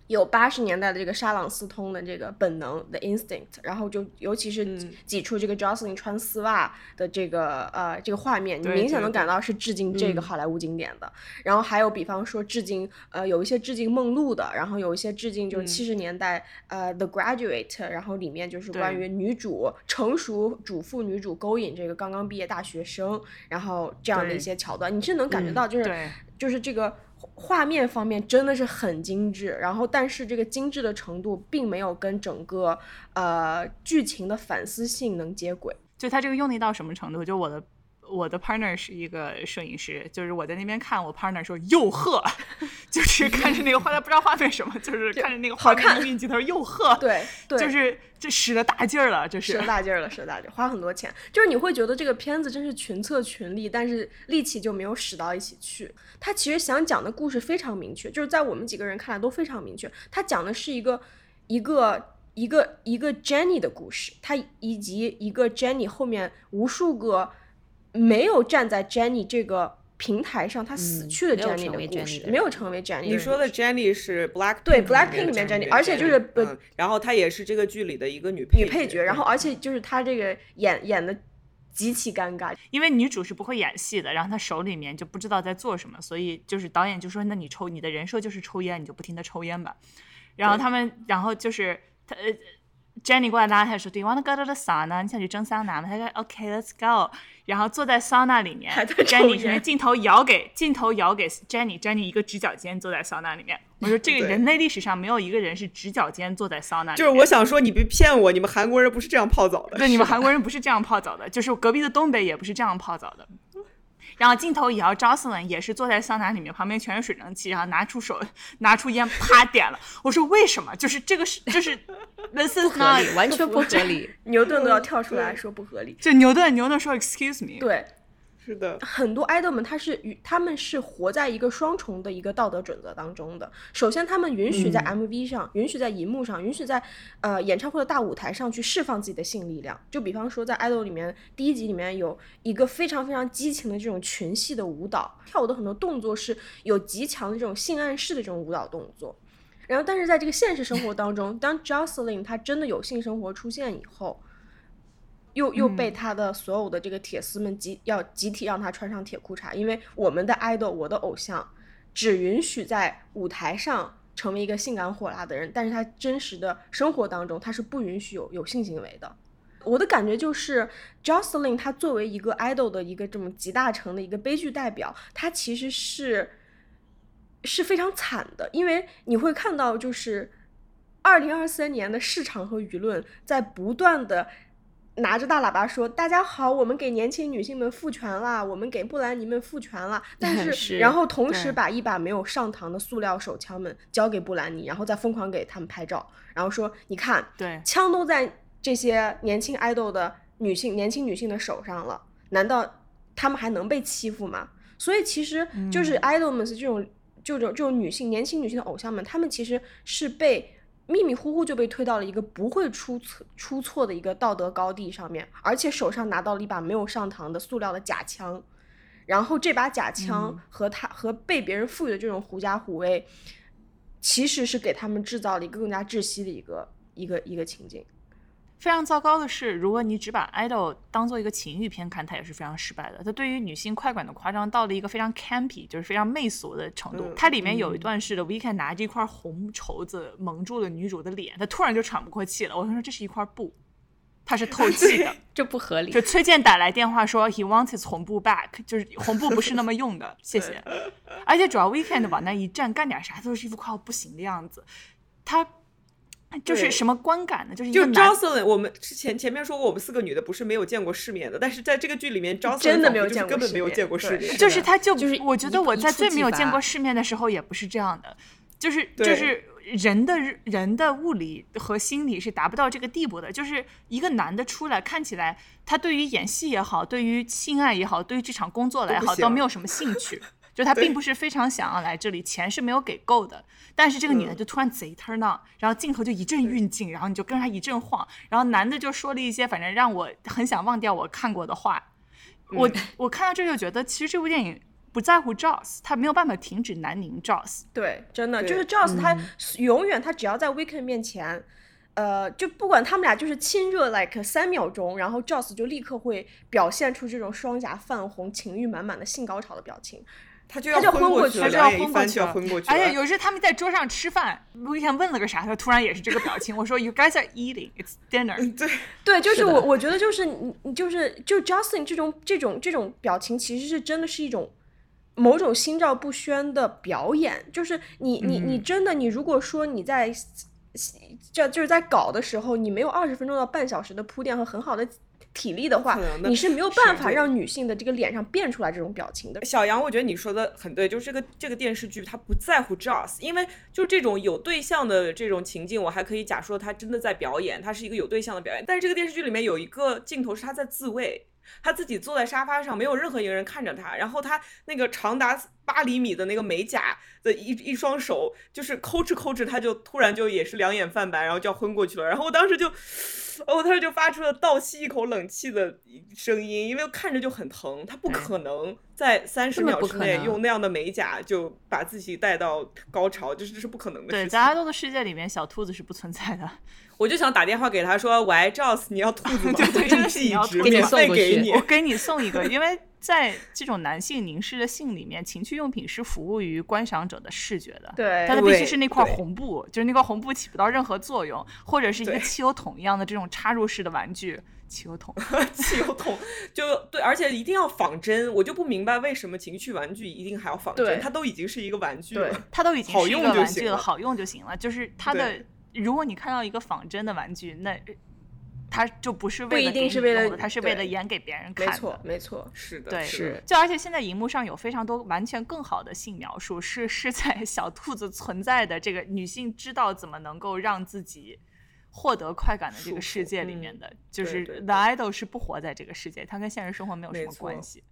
有八十年代的这个沙朗斯通的这个本能的 instinct，然后就尤其是挤出这个 Jocelyn 穿丝袜的这个呃这个画面，你明显能感到是致敬这个好莱坞经典的。然后还有比方说致敬呃有一些致敬梦露的，然后有一些致敬就是七十年代呃 The Graduate，然后里面就是关于女主成熟主妇女主勾引这个刚刚毕业大学生，然后这样的一些桥段，你是能感觉到就是就是这个。画面方面真的是很精致，然后但是这个精致的程度并没有跟整个呃剧情的反思性能接轨。就它这个用力到什么程度？就我的。我的 partner 是一个摄影师，就是我在那边看，我 partner 说哟呵，就是看着那个画，他不知道画面什么，就是看着那个好看运镜头哟呵，对，就是这使了大劲儿了，这是使了大劲儿了，使了大劲儿，花很多钱，就是你会觉得这个片子真是群策群力，但是力气就没有使到一起去。他其实想讲的故事非常明确，就是在我们几个人看来都非常明确，他讲的是一个一个一个一个 Jenny 的故事，他以及一个 Jenny 后面无数个。没有站在 Jenny 这个平台上，他死去的 Jenny 的故事，没有成为 Jenny。你说的 Jenny 是 Black 对 Blackpink 里面 Jenny，而且就是然后她也是这个剧里的一个女女配角，然后而且就是她这个演演的极其尴尬，因为女主是不会演戏的，然后她手里面就不知道在做什么，所以就是导演就说，那你抽你的人设就是抽烟，你就不停的抽烟吧。然后他们，然后就是他。Jenny 过来拉他说：“Do you want to go to the sauna？你想去蒸桑拿吗？”他说：“OK，let's go。”然后坐在桑拿里面，Jenny 镜头摇给镜头摇给 Jenny，Jenny 一个直角肩坐在桑拿里面。我说：“这个人类历史上没有一个人是直角肩坐在桑拿。”就是我想说，你别骗我，你们韩国人不是这样泡澡的。对，你们韩国人不是这样泡澡的，就是隔壁的东北也不是这样泡澡的。然后镜头也要 Jocelyn 也是坐在桑拿里面，旁边全是水蒸气，然后拿出手拿出烟啪点了。我说为什么？就是这个是就是 不合理，完全不合理。牛顿都要跳出来说不合理。就牛顿，牛顿说 Excuse me。对。是的，很多爱豆们他是与他们是活在一个双重的一个道德准则当中的。首先，他们允许在 MV 上，允许在荧幕上，允许在呃演唱会的大舞台上去释放自己的性力量。就比方说，在爱豆里面，第一集里面有一个非常非常激情的这种群戏的舞蹈，跳舞的很多动作是有极强的这种性暗示的这种舞蹈动作。然后，但是在这个现实生活当中，当 Jocelyn 他真的有性生活出现以后。又又被他的所有的这个铁丝们集要集体让他穿上铁裤衩，因为我们的 idol，我的偶像，只允许在舞台上成为一个性感火辣的人，但是他真实的生活当中他是不允许有有性行为的。我的感觉就是，Jocelyn 他作为一个 idol 的一个这么集大成的一个悲剧代表，他其实是是非常惨的，因为你会看到就是二零二三年的市场和舆论在不断的。拿着大喇叭说：“大家好，我们给年轻女性们赋权了，我们给布兰妮们赋权了。”但 是，然后同时把一把没有上膛的塑料手枪们交给布兰妮，然后再疯狂给他们拍照，然后说：“你看，对，枪都在这些年轻爱豆的女性、年轻女性的手上了，难道他们还能被欺负吗？”所以，其实就是爱豆们是这种，这种这种女性、年轻女性的偶像们，他们其实是被。迷迷糊糊就被推到了一个不会出错出错的一个道德高地上面，而且手上拿到了一把没有上膛的塑料的假枪，然后这把假枪和他和被别人赋予的这种狐假虎威，其实是给他们制造了一个更加窒息的一个一个一个情景。非常糟糕的是，如果你只把 idol 当做一个情欲片看，它也是非常失败的。它对于女性快感的夸张到了一个非常 campy，就是非常媚俗的程度。它里面有一段是的，Weekend 拿着一块红绸子蒙住了女主的脸，她突然就喘不过气了。我说这是一块布，它是透气的，这不合理。就崔健打来电话说 he wants his 红布 back，就是红布不是那么用的，谢谢。而且主要 Weekend 往那一站，干点啥都是一副快要不行的样子，他。就是什么观感呢？就是就 Jocelyn，我们之前前面说过，我们四个女的不是没有见过世面的，但是在这个剧里面，Jocelyn 真的没有见过，根本没有见过世面。就是他就就是，我觉得我在最没有见过世面的时候也不是这样的，就是就是人的人的物理和心理是达不到这个地步的。就是一个男的出来，看起来他对于演戏也好，对于性爱也好，对于这场工作来好，都没有什么兴趣。就他并不是非常想要来这里，钱是没有给够的。但是这个女的嗯就突然贼 turn on，然后镜头就一阵运镜，然后你就跟着他一阵晃，然后男的就说了一些反正让我很想忘掉我看过的话。我我看到这就觉得，其实这部电影不在乎 Joss，他没有办法停止南宁 Joss。对，真的就是 Joss，他嗯永远他只要在 Weekend 面前，呃，就不管他们俩就是亲热 like 三秒钟，然后 Joss 就立刻会表现出这种双颊泛红、情欲满满的性高潮的表情。他就要昏过去了就要昏过去了昏过去。而且有一次他们在桌上吃饭，我以前问了个啥，他突然也是这个表情。我说 You guys are eating, it's dinner。对，对，就是是我，我觉得就是你，你就是就 Justin 这种这种这种表情，其实是真的是一种某种心照不宣的表演。就是你你你嗯真的，你如果说你在这就是在搞的时候，你没有二十分钟到半小时的铺垫和很好的体力的话你是没有办法让女性的这个脸上变出来这种表情的。小杨，我觉得你说的很对，就是这个这个电视剧它不在乎 Joss，因为就这种有对象的这种情境，我还可以假说他真的在表演，他是一个有对象的表演。但是这个电视剧里面有一个镜头是他在自慰，他自己坐在沙发上，没有任何一个人看着他，然后他那个长达八厘米的那个美甲的一一双手，就是抠哧抠哧，他就突然就也是两眼泛白，然后就要昏过去了。然后我当时就，我当时就发出了倒吸一口冷气的声音，因为看着就很疼，他不可能在三十秒之内用那样的美甲就把自己带到高潮，就是这是不可能的对，事情对在。阿豆的世界里面，小兔子是不存在的。我就想打电话给他说：“喂，Joss，你要兔 子吗？对对真的是你要兔子给你免费给你。我给你送一个，因为在这种男性凝视的性里面，情趣用品是服务于观赏者的视觉的。对但它必须是那块红布，就是那块红布起不到任何作用，或者是一个汽油桶一样的这种插入式的玩具。汽 油桶，汽油桶就对，而且一定要仿真，我就不明白为什么情趣玩具一定还要仿真，它都已经是一个玩具了。它都已经是一好用个玩具了，好用就行了。就是它的对，如果你看到一个仿真的玩具，那它就不是不一为了给你定是为了它是为了演给别人看的。没错，没错。是的，对，是就而且现在荧幕上有非常多完全更好的性描述，是是在小兔子存在的这个女性知道怎么能够让自己获得快感的这个世界里嗯面的，就是 The Idol 是不活在这个世界，它跟现实生活没有什么关系。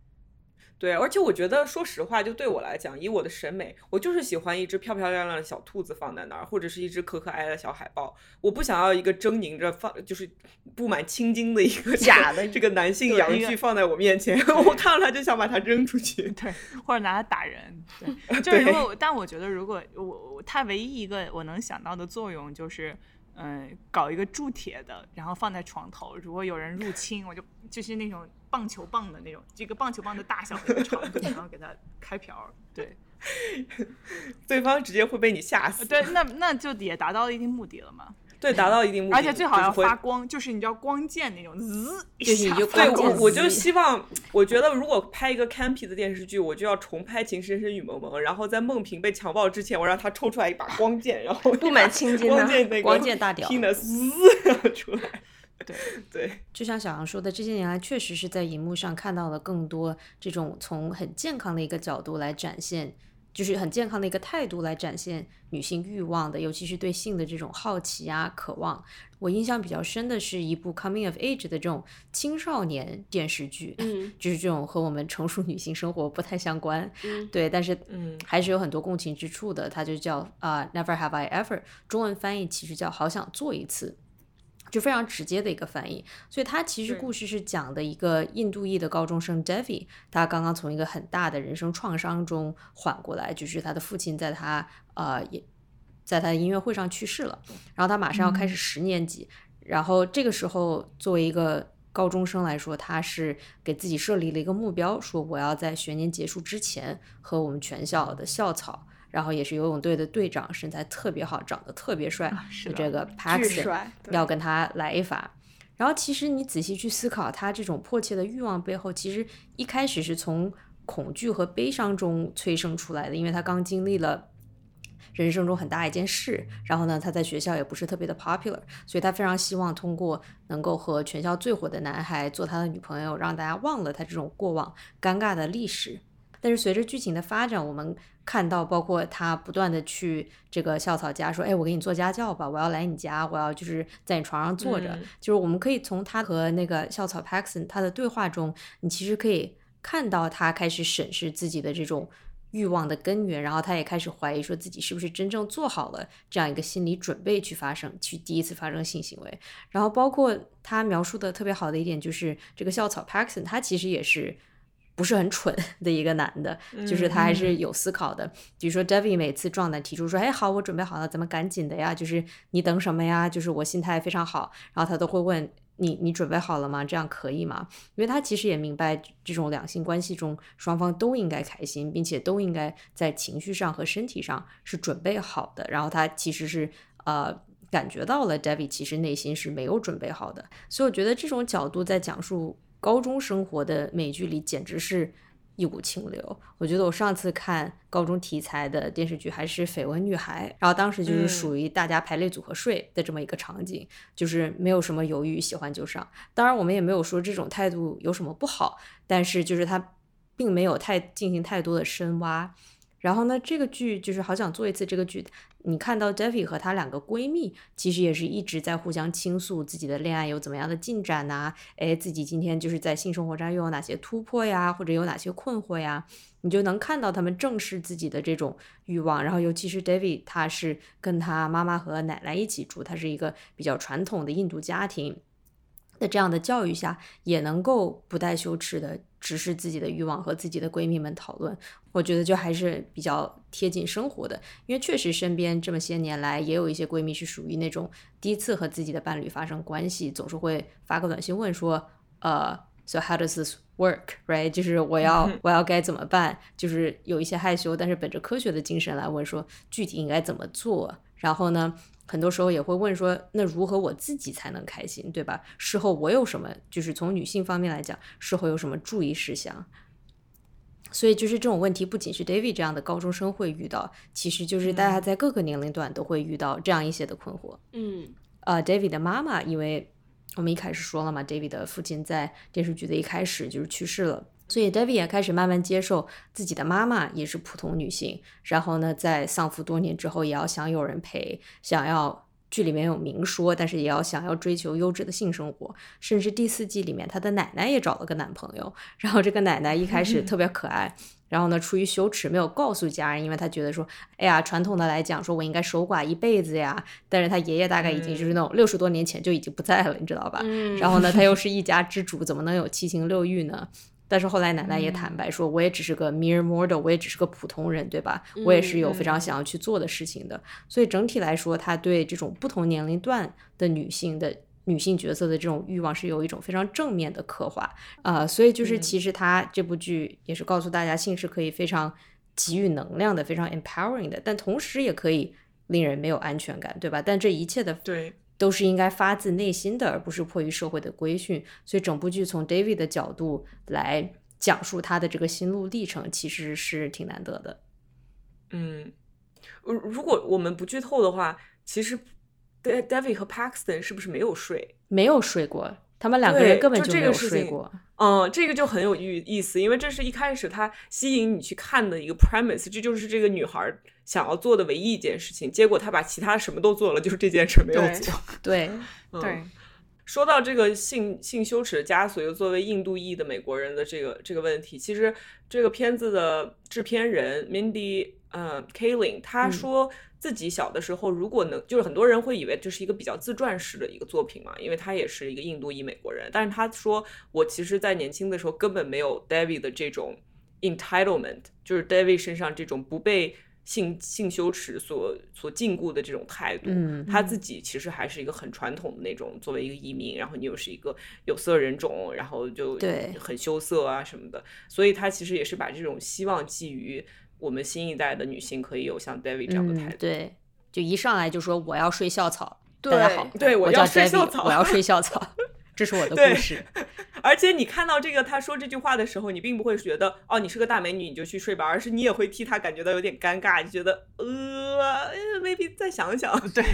对，而且我觉得，说实话，就对我来讲，以我的审美，我就是喜欢一只漂漂亮亮的小兔子放在那儿，或者是一只可可爱爱的小海豹。我不想要一个狰狞着放，就是布满青筋的一个假的这个男性阳具放在我面前，我看到它就想把它扔出去。对，或者拿它打人，对，就是如果，但我觉得如果我我它唯一一个我能想到的作用就是，嗯、搞一个铸铁的，然后放在床头，如果有人入侵，我就就是那种棒球棒的那种，这个棒球棒的大小和长度，然后给它开瓢，对，对方直接会被你吓死。对，那那就也达到了一定目的了嘛，对，达到一定目的，而且最好要发光，就是你知道光剑那种滋一就是你就下对我，我就希望，我觉得如果拍一个 campy 的电视剧，我就要重拍《情深深雨蒙蒙》，然后在孟平被强暴之前，我让他抽出来一把光剑，然后布满青筋的 光剑那个光剑大屌滋出来。对 对，就像小杨说的，这些年来确实是在荧幕上看到了更多这种从很健康的一个角度来展现，就是很健康的一个态度来展现女性欲望的，尤其是对性的这种好奇啊、渴望。我印象比较深的是一部 coming of age 的这种青少年电视剧，嗯就是这种和我们成熟女性生活不太相关，嗯对，但是嗯还是有很多共情之处的。它就叫啊、Never Have I Ever，中文翻译其实叫好想做一次。就非常直接的一个翻译，所以它其实故事是讲的一个印度裔的高中生 Devi，他刚刚从一个很大的人生创伤中缓过来，就是他的父亲在他呃也在他的音乐会上去世了，然后他马上要开始十年级，然后这个时候作为一个高中生来说，他是给自己设立了一个目标，说我要在学年结束之前和我们全校的校草，然后也是游泳队的队长，身材特别好，长得特别帅啊是这个对要跟他来一发。然后其实你仔细去思考，他这种迫切的欲望背后，其实一开始是从恐惧和悲伤中催生出来的，因为他刚经历了人生中很大一件事，然后呢，他在学校也不是特别的 popular，所以他非常希望通过能够和全校最火的男孩做他的女朋友，让大家忘了他这种过往尴尬的历史。但是随着剧情的发展，我们看到，包括他不断的去这个校草家说：“哎，我给你做家教吧，我要来你家，我要就是在你床上坐着。嗯就是我们可以从他和那个校草 Paxton 他的对话中，你其实可以看到他开始审视自己的这种欲望的根源，然后他也开始怀疑说自己是不是真正做好了这样一个心理准备去发生，去第一次发生性行为。然后包括他描述的特别好的一点就是这个校草 Paxton，他其实也是不是很蠢 的一个男的，就是他还是有思考的。比如说 Devi 每次壮胆提出说：“哎，好，我准备好了，咱们赶紧的呀，就是你等什么呀？就是我心态非常好。”然后他都会问。你你准备好了吗？这样可以吗？因为他其实也明白，这种两性关系中双方都应该开心，并且都应该在情绪上和身体上是准备好的。然后他其实是呃感觉到了 Debbie 其实内心是没有准备好的。所以我觉得这种角度在讲述高中生活的美剧里简直是。一股清流，我觉得我上次看高中题材的电视剧还是《绯闻女孩》，然后当时就是属于大家排列组合睡的这么一个场景，就是没有什么犹豫，喜欢就上。当然，我们也没有说这种态度有什么不好，但是就是他并没有太进行太多的深挖。然后呢，这个剧就是好想做一次这个剧。你看到 Devi 和她两个闺蜜，其实也是一直在互相倾诉自己的恋爱有怎么样的进展呐？哎，自己今天就是在性生活上又有哪些突破呀，或者有哪些困惑呀？你就能看到他们正视自己的这种欲望。然后，尤其是 Devi，他是跟他妈妈和奶奶一起住，他是一个比较传统的印度家庭。在这样的教育下，也能够不带羞耻的直视自己的欲望和自己的闺蜜们讨论，我觉得就还是比较贴近生活的。因为确实身边这么些年来，也有一些闺蜜是属于那种第一次和自己的伴侣发生关系，总是会发个短信问说，呃，So how does this work？Right？就是我要 我要该怎么办？就是有一些害羞，但是本着科学的精神来问说具体应该怎么做。然后呢？很多时候也会问说，那如何我自己才能开心，对吧？事后我有什么，就是从女性方面来讲，事后有什么注意事项？所以就是这种问题，不仅是 David 这样的高中生会遇到，其实就是大家在各个年龄段都会遇到这样一些的困惑。嗯，呃，David 的妈妈，因为我们一开始说了嘛，David 的父亲在电视剧的一开始就是去世了。所以，David 也开始慢慢接受自己的妈妈也是普通女性。然后呢，在丧夫多年之后，也要想有人陪，想要剧里面有明说，但是也要想要追求优质的性生活。甚至第四季里面，她的奶奶也找了个男朋友。然后这个奶奶一开始特别可爱，然后呢，出于羞耻没有告诉家人，因为他觉得说，哎呀，传统的来讲，说我应该守寡一辈子呀。但是他爷爷大概已经就是那种六十多年前就已经不在了，你知道吧？然后呢，他又是一家之主，怎么能有七情六欲呢？但是后来奶奶也坦白说，我也只是个 mere mortal，我也只是个普通人，对吧？我也是有非常想要去做的事情的。所以整体来说，他对这种不同年龄段的女性的女性角色的这种欲望是有一种非常正面的刻画啊。所以就是其实他这部剧也是告诉大家，性是可以非常给予能量的，非常 empowering 的，但同时也可以令人没有安全感，对吧？但这一切的对。都是应该发自内心的，而不是迫于社会的规训。所以整部剧从 David 的角度来讲述他的这个心路历程，其实是挺难得的。嗯，如果我们不剧透的话，其实 David 和 Paxton 是不是没有睡？没有睡过。他们两个人根本就没有睡过，嗯，这个就很有意意思，因为这是一开始他吸引你去看的一个 premise，这就是这个女孩想要做的唯一一件事情。结果她把其他什么都做了，就是这件事没有做。对 对，说到这个性性羞耻的枷锁，又作为印度裔的美国人的这个这个问题，其实这个片子的制片人 Mindy 嗯 Kaling 他说。自己小的时候，如果能，就是很多人会以为这是一个比较自传式的一个作品嘛，因为他也是一个印度裔美国人。但是他说，我其实，在年轻的时候根本没有 David 的这种 entitlement，就是 David 身上这种不被性性羞耻所所禁锢的这种态度。嗯，他自己其实还是一个很传统的那种，作为一个移民，然后你又是一个有色人种，然后就很羞涩啊什么的。所以他其实也是把这种希望寄予。我们新一代的女性可以有像 David 这样的态度，对，就一上来就说我要睡校草，大家好，对我要睡校草，我要睡校草，这是我的故事。而且你看到这个他说这句话的时候，你并不会觉得哦你是个大美女你就去睡吧，而是你也会替他感觉到有点尴尬，就觉得呃，maybe 再想想。对，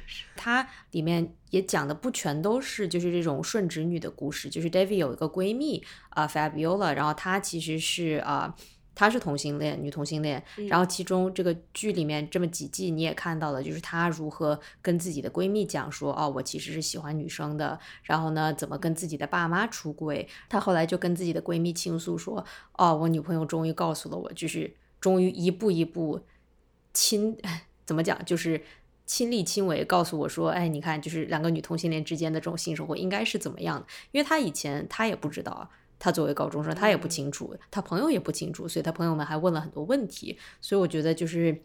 它里面也讲的不全都是就是这种顺直女的故事，就是 David 有一个闺蜜啊，Fabiola，然后她其实是啊。她是同性恋，女同性恋。然后其中这个剧里面这么几季，你也看到了，就是她如何跟自己的闺蜜讲说，哦，我其实是喜欢女生的。然后呢，怎么跟自己的爸妈出轨？她后来就跟自己的闺蜜倾诉说，哦，我女朋友终于告诉了我，就是终于一步一步亲 怎么讲，就是亲力亲为告诉我说，哎，你看，就是两个女同性恋之间的这种性生活应该是怎么样的？因为她以前她也不知道，他作为高中生，他也不清楚，他朋友也不清楚，所以他朋友们还问了很多问题。所以我觉得就是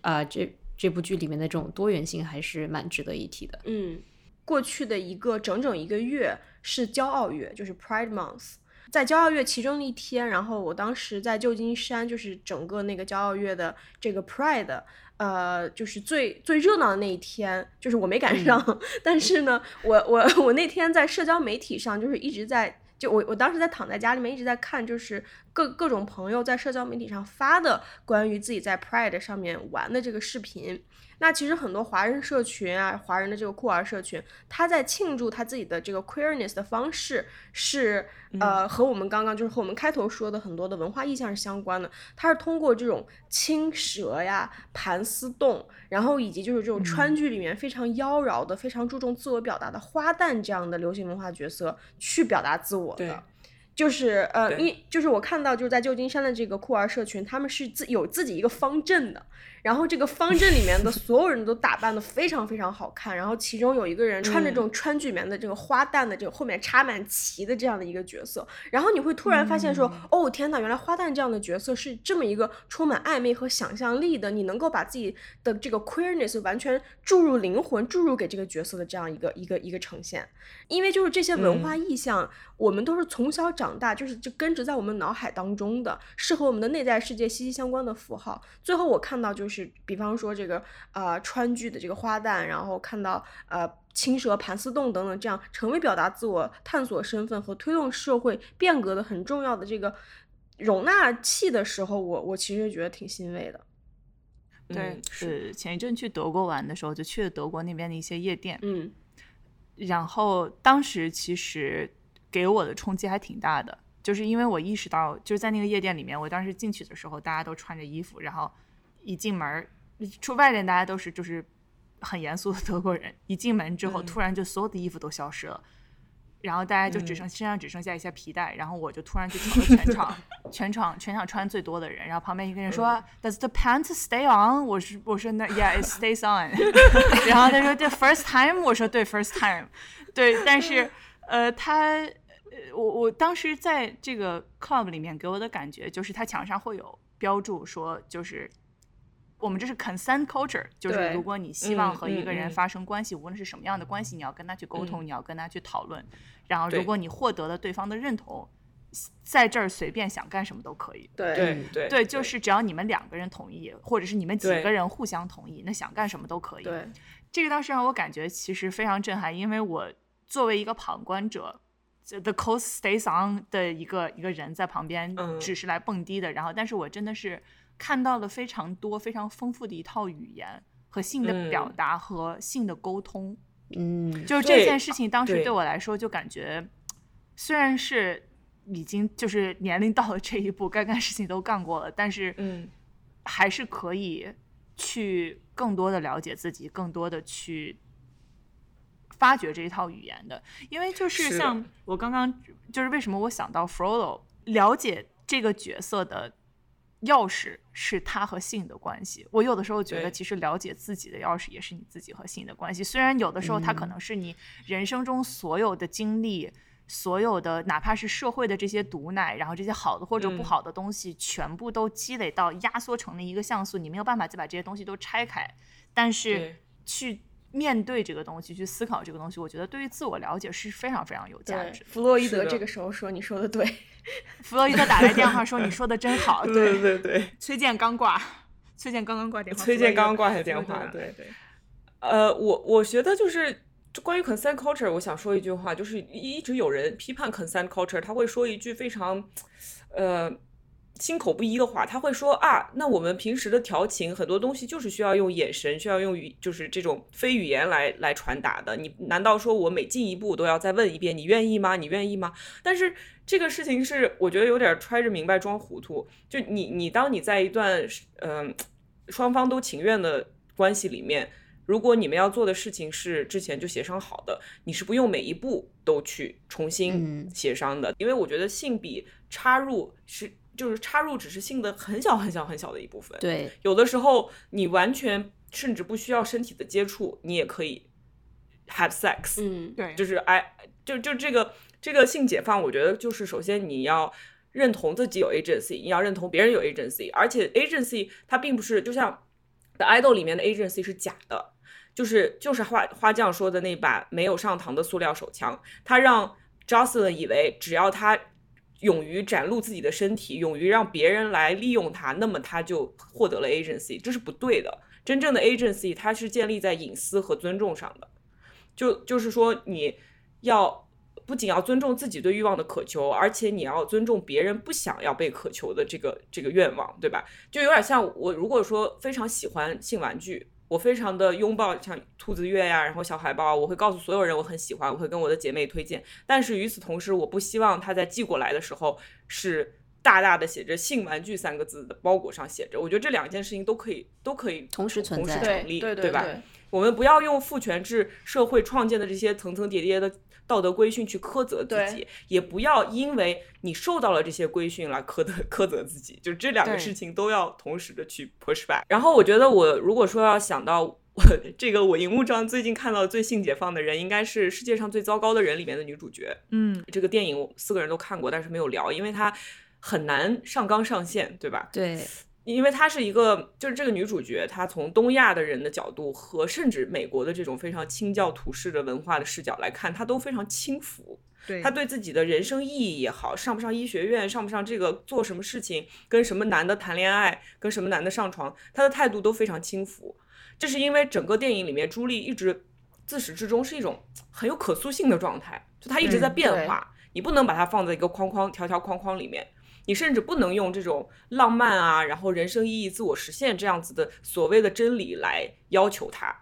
啊，这这部剧里面的这种多元性还是蛮值得一提的。嗯，过去的一个整整一个月是骄傲月，就是 Pride Month。在骄傲月其中的一天，然后我当时在旧金山，就是整个那个骄傲月的这个 Pride，呃，就是最最热闹的那一天，就是我没赶上。但是呢，我我我那天在社交媒体上就是一直在，就我我当时在躺在家里面一直在看，就是各各种朋友在社交媒体上发的关于自己在 Pride 上面玩的这个视频。那其实很多华人社群啊，华人的这个酷儿社群，他在庆祝他自己的这个 queerness 的方式是，呃，和我们刚刚就是和我们开头说的很多的文化意象是相关的。他是通过这种青蛇呀、盘丝洞，然后以及就是这种川剧里面非常妖娆的、非常注重自我表达的花旦这样的流行文化角色去表达自我的。就是呃，因就是我看到就是在旧金山的这个酷儿社群，他们是自有自己一个方阵的。然后这个方阵里面的所有人都打扮的非常非常好看，然后其中有一个人穿着这种川剧里面的这个花旦的这个后面插满旗的这样的一个角色，然后你会突然发现说，哦天呐，原来花旦这样的角色是这么一个充满暧昧和想象力的，你能够把自己的这个 queerness 完全注入灵魂，注入给这个角色的这样一个一个一个呈现，因为就是这些文化意象，我们都是从小长大，就是就根植在我们脑海当中的，是和我们的内在世界息息相关的符号。最后我看到就是。是，比方说这个呃川剧的这个花旦，然后看到呃青蛇盘丝洞等等，这样成为表达自我、探索身份和推动社会变革的很重要的这个容纳器的时候，我我其实觉得挺欣慰的。对，是前一阵去德国玩的时候，就去了德国那边的一些夜店，嗯，然后当时其实给我的冲击还挺大的，就是因为我意识到，就是在那个夜店里面，我当时进去的时候，大家都穿着衣服，然后。一进门，出外面大家都是就是很严肃的德国人。一进门之后，突然就所有的衣服都消失了，然后大家就只剩身上只剩下一些皮带。然后我就突然就成了全场 全场全场穿最多的人。然后旁边一个人说：“Does the pants stay on？” 我是我说那 Yeah，it stays on。然后他说：“The first time？” 我说：“对，first time。”对，但是呃，他我我当时在这个 club 里面给我的感觉就是，他墙上会有标注说就是。我们这是 consent culture，就是如果你希望和一个人发生关系，无论是什么样的关系，你要跟他去沟通，你要跟他去讨论。然后，如果你获得了对方的认同，在这儿随便想干什么都可以。对对对，对，就是只要你们两个人同意，或者是你们几个人互相同意，那想干什么都可以。对，这个当时让我感觉其实非常震撼，因为我作为一个旁观者，the coast stays on 的一个一个人在旁边，只是来蹦迪的。然后，但是我真的是。看到了非常多、非常丰富的一套语言和性的表达和性的沟通，嗯，就是这件事情当时对我来说就感觉，虽然是已经就是年龄到了这一步，该干事情都干过了，但是嗯，还是可以去更多的了解自己，更多的去发掘这一套语言的，因为就是像我刚刚就是为什么我想到 Frodo 了解这个角色的。钥匙是他和性的关系。我有的时候觉得，其实了解自己的钥匙也是你自己和性的关系。虽然有的时候它可能是你人生中所有的经历，所有的哪怕是社会的这些毒奶，然后这些好的或者不好的东西，全部都积累到压缩成了一个像素，你没有办法再把这些东西都拆开。但是去。面对这个东西，去思考这个东西，我觉得对于自我了解是非常非常有价值。弗洛伊德这个时候说：“你说的对。”弗洛伊德打来电话说：“ 你说的真好。”对对对。崔健刚挂，崔健刚刚挂电话。崔健刚刚挂下电话。对对。呃，我我觉得就是关于 consent culture，我想说一句话，就是一直有人批判 consent culture，他会说一句非常，呃。心口不一的话，他会说啊，那我们平时的调情很多东西就是需要用眼神，需要用语，就是这种非语言来来传达的。你难道说我每进一步都要再问一遍，你愿意吗？你愿意吗？但是这个事情是我觉得有点揣着明白装糊涂。就你你当你在一段嗯双方都情愿的关系里面，如果你们要做的事情是之前就协商好的，你是不用每一步都去重新协商的，因为我觉得性比插入是。就是插入只是性的很小很小很小的一部分。对，有的时候你完全甚至不需要身体的接触，你也可以 have sex。嗯，对，就是哎，就就这个这个性解放，我觉得就是首先你要认同自己有 agency，你要认同别人有 agency，而且 agency 它并不是就像 The Idol 里面的 agency 是假的，就是就是花花匠说的那把没有上膛的塑料手枪，他让 Jocelyn 以为只要他勇于展露自己的身体，勇于让别人来利用他，那么他就获得了 agency，这是不对的。真正的 agency 它是建立在隐私和尊重上的，就就是说你要不仅要尊重自己对欲望的渴求，而且你要尊重别人不想要被渴求的这个这个愿望，对吧？就有点像我如果说非常喜欢性玩具，我非常的拥抱像兔子月呀，然后小海豹，我会告诉所有人我很喜欢，我会跟我的姐妹推荐。但是与此同时，我不希望它在寄过来的时候是大大的写着“性玩具”三个字的包裹上写着。我觉得这两件事情都可以都可以同时存同时在成立，对对吧？我们不要用父权制社会创建的这些层层叠叠的道德规训去苛责自己，也不要因为你受到了这些规训来苛责苛责自己，就这两个事情都要同时的去 push back。然后我觉得我如果说要想到我这个我荧幕上最近看到最性解放的人，应该是世界上最糟糕的人里面的女主角。嗯，这个电影四个人都看过，但是没有聊，因为它很难上纲上线，对吧？对，因为她是一个，就是这个女主角，她从东亚的人的角度和甚至美国的这种非常清教徒式的文化的视角来看，她都非常轻浮。对她对自己的人生意义也好，上不上医学院，上不上这个做什么事情，跟什么男的谈恋爱，跟什么男的上床，她的态度都非常轻浮。这是因为整个电影里面，朱莉一直自始至终是一种很有可塑性的状态，就她一直在嗯变化，你不能把她放在一个框框条条框框里面。你甚至不能用这种浪漫啊，然后人生意义、自我实现这样子的所谓的真理来要求他。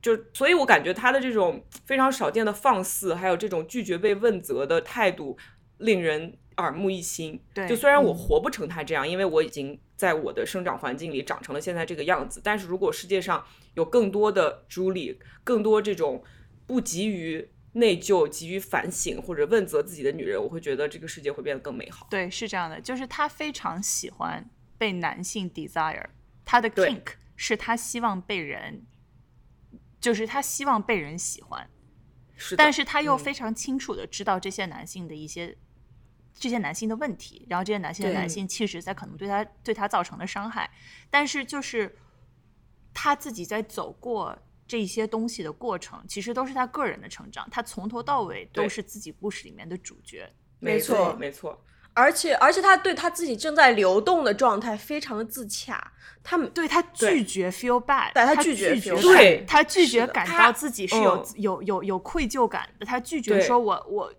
就所以，我感觉他的这种非常少见的放肆，还有这种拒绝被问责的态度，令人耳目一新。对就虽然我活不成他这样，因为我已经在我的生长环境里长成了现在这个样子，但是如果世界上有更多的朱莉，更多这种不急于内疚、急于反省或者问责自己的女人，我会觉得这个世界会变得更美好。对，是这样的，就是她非常喜欢被男性 desire，她的 kink 是她希望被人，就是她希望被人喜欢，是，但是她又嗯非常清楚的知道这些男性的一些。这些男性的问题，然后这些男性的男性气质在可能对她对她造成的伤害，但是就是她自己在走过这些东西的过程，其实都是他个人的成长，他从头到尾都是自己故事里面的主角。没没错没错，而且而且他对他自己正在流动的状态非常的自洽，他们对他拒绝 feel bad，对他他拒绝对他拒绝感到自己是有、嗯有有有愧疚感的，他拒绝说我我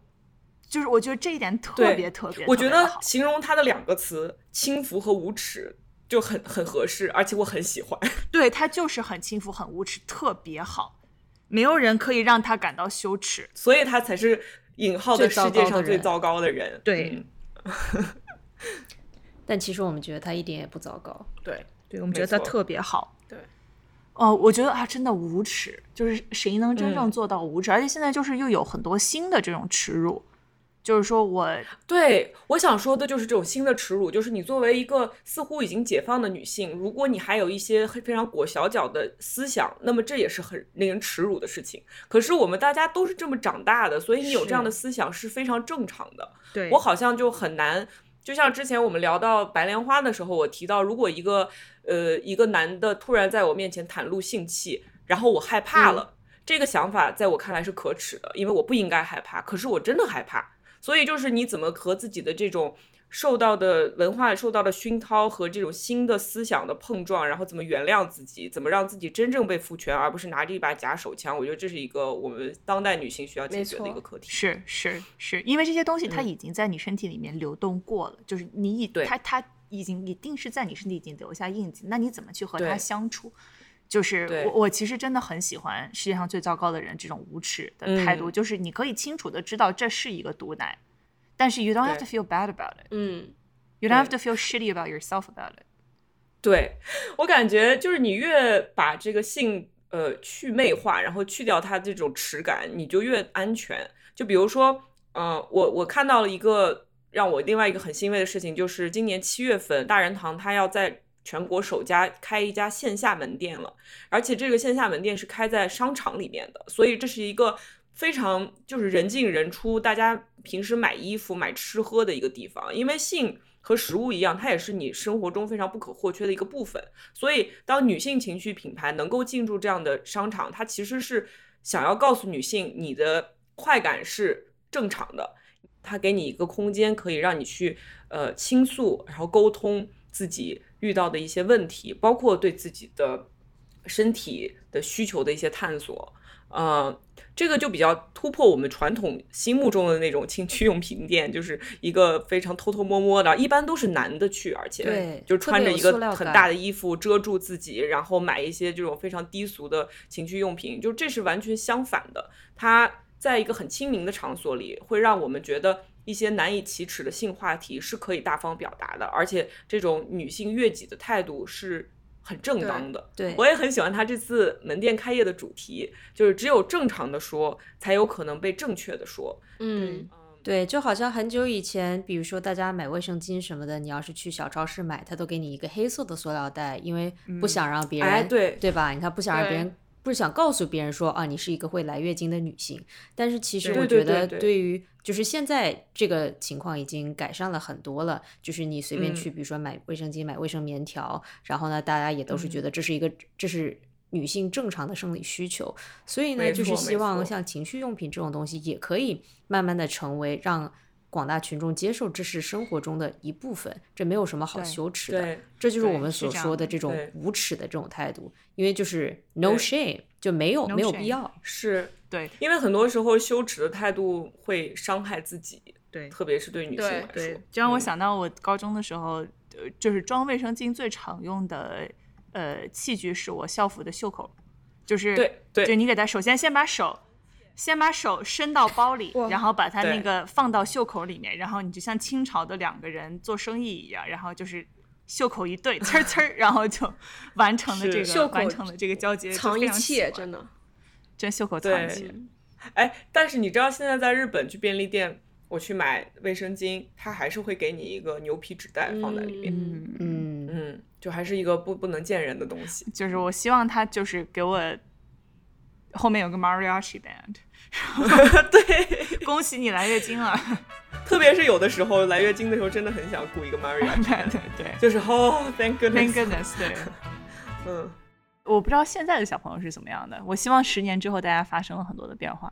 就是我觉得这一点特对别特别，我觉得形容他的两个词“轻浮”和“无耻”就很很合适，而且我很喜欢。对他就是很轻浮很无耻，特别好，没有人可以让他感到羞耻。所以他才是引号的世界上最糟糕的人。对嗯 但其实我们觉得他一点也不糟糕。对对我们觉得他特别好。对，哦，我觉得啊，真的无耻，就是谁能真正嗯做到无耻？而且现在就是又有很多新的这种耻辱，就是说我对，我想说的就是这种新的耻辱，就是你作为一个似乎已经解放的女性，如果你还有一些非常裹小脚的思想，那么这也是很令人耻辱的事情。可是我们大家都是这么长大的，所以你有这样的思想是非常正常的。对我好像就很难，就像之前我们聊到白莲花的时候，我提到，如果一个呃一个男的突然在我面前袒露性器，然后我害怕了，这个想法在我看来是可耻的，因为我不应该害怕，可是我真的害怕。所以就是你怎么和自己的这种受到的文化受到的熏陶和这种新的思想的碰撞，然后怎么原谅自己，怎么让自己真正被赋权，而不是拿着一把假手枪。我觉得这是一个我们当代女性需要解决的一个课题。是是是，因为这些东西它嗯已经在你身体里面流动过了，就是你已对它它已经一定是在你身体已经留下印记，那你怎么去和它相处？就是我我其实真的很喜欢世界上最糟糕的人这种无耻的态度，嗯就是你可以清楚的知道这是一个毒奶，但是 you don't have to feel bad about it, 嗯，you don't have to feel shitty about yourself about it。对我感觉就是你越把这个性呃去魅化，然后去掉它这种耻感，你就越安全。就比如说，呃，我我看到了一个让我另外一个很欣慰的事情，就是今年七月份，大人堂他要在全国首家开一家线下门店了，而且这个线下门店是开在商场里面的，所以这是一个非常就是人进人出，大家平时买衣服、买吃喝的一个地方。因为性和食物一样，它也是你生活中非常不可或缺的一个部分。所以，当女性情绪品牌能够进驻这样的商场，它其实是想要告诉女性，你的快感是正常的。它给你一个空间，可以让你去呃倾诉，然后沟通自己遇到的一些问题，包括对自己的身体的需求的一些探索。呃，这个就比较突破我们传统心目中的那种情趣用品店，就是一个非常偷偷摸摸的，一般都是男的去，而且对就穿着一个很大的衣服遮住自己，然后买一些这种非常低俗的情趣用品，就这是完全相反的。它在一个很亲民的场所里，会让我们觉得一些难以启齿的性话题是可以大方表达的，而且这种女性悦己的态度是很正当的。对我也很喜欢他这次门店开业的主题，就是只有正常的说，才有可能被正确的说。嗯，对，就好像很久以前，比如说大家买卫生巾什么的，你要是去小超市买，他都给你一个黑色的塑料袋，因为不想让别人，哎对对吧？你看不想让别人，不是想告诉别人说啊，你是一个会来月经的女性。但是其实我觉得，对于就是现在这个情况已经改善了很多了，就是你随便嗯。去，比如说买卫生巾、买卫生棉条，然后呢，大家也都是觉得这是一个，这是。女性正常的生理需求，所以呢，就是希望像情趣用品这种东西也可以慢慢的成为让广大群众接受这是生活中的一部分，这没有什么好羞耻的。对，这就是我们所说的这种无耻的这种态度，因为就是 no shame 就没有 No 没有必要。是对因为很多时候羞耻的态度会伤害自己，对特别是对女性来说。对，就让我嗯想到我高中的时候，呃，就是装卫生巾最常用的呃器具是我校服的袖口，就是对对就你给它首先先把手。先把手伸到包里，然后把它那个放到袖口里面，然后你就像清朝的两个人做生意一样，然后就是袖口一对，呲儿呲儿，然后就完成了是这袖口个完成了这个交接，藏一切，真的。真袖口藏一对切。哎，但是你知道现在在日本去便利店，我去买卫生巾，它还是会给你一个牛皮纸袋放在里面。嗯，嗯，嗯，就还是一个不不能见人的东西。就是我希望他就是给我后面有个 mariachi band，对，恭喜你来月经了，特别是有的时候来月经的时候，真的很想雇一个 Maria，对对就是哦，Thank goodness，对。嗯，我不知道现在的小朋友是怎么样的，我希望十年之后大家发生了很多的变化。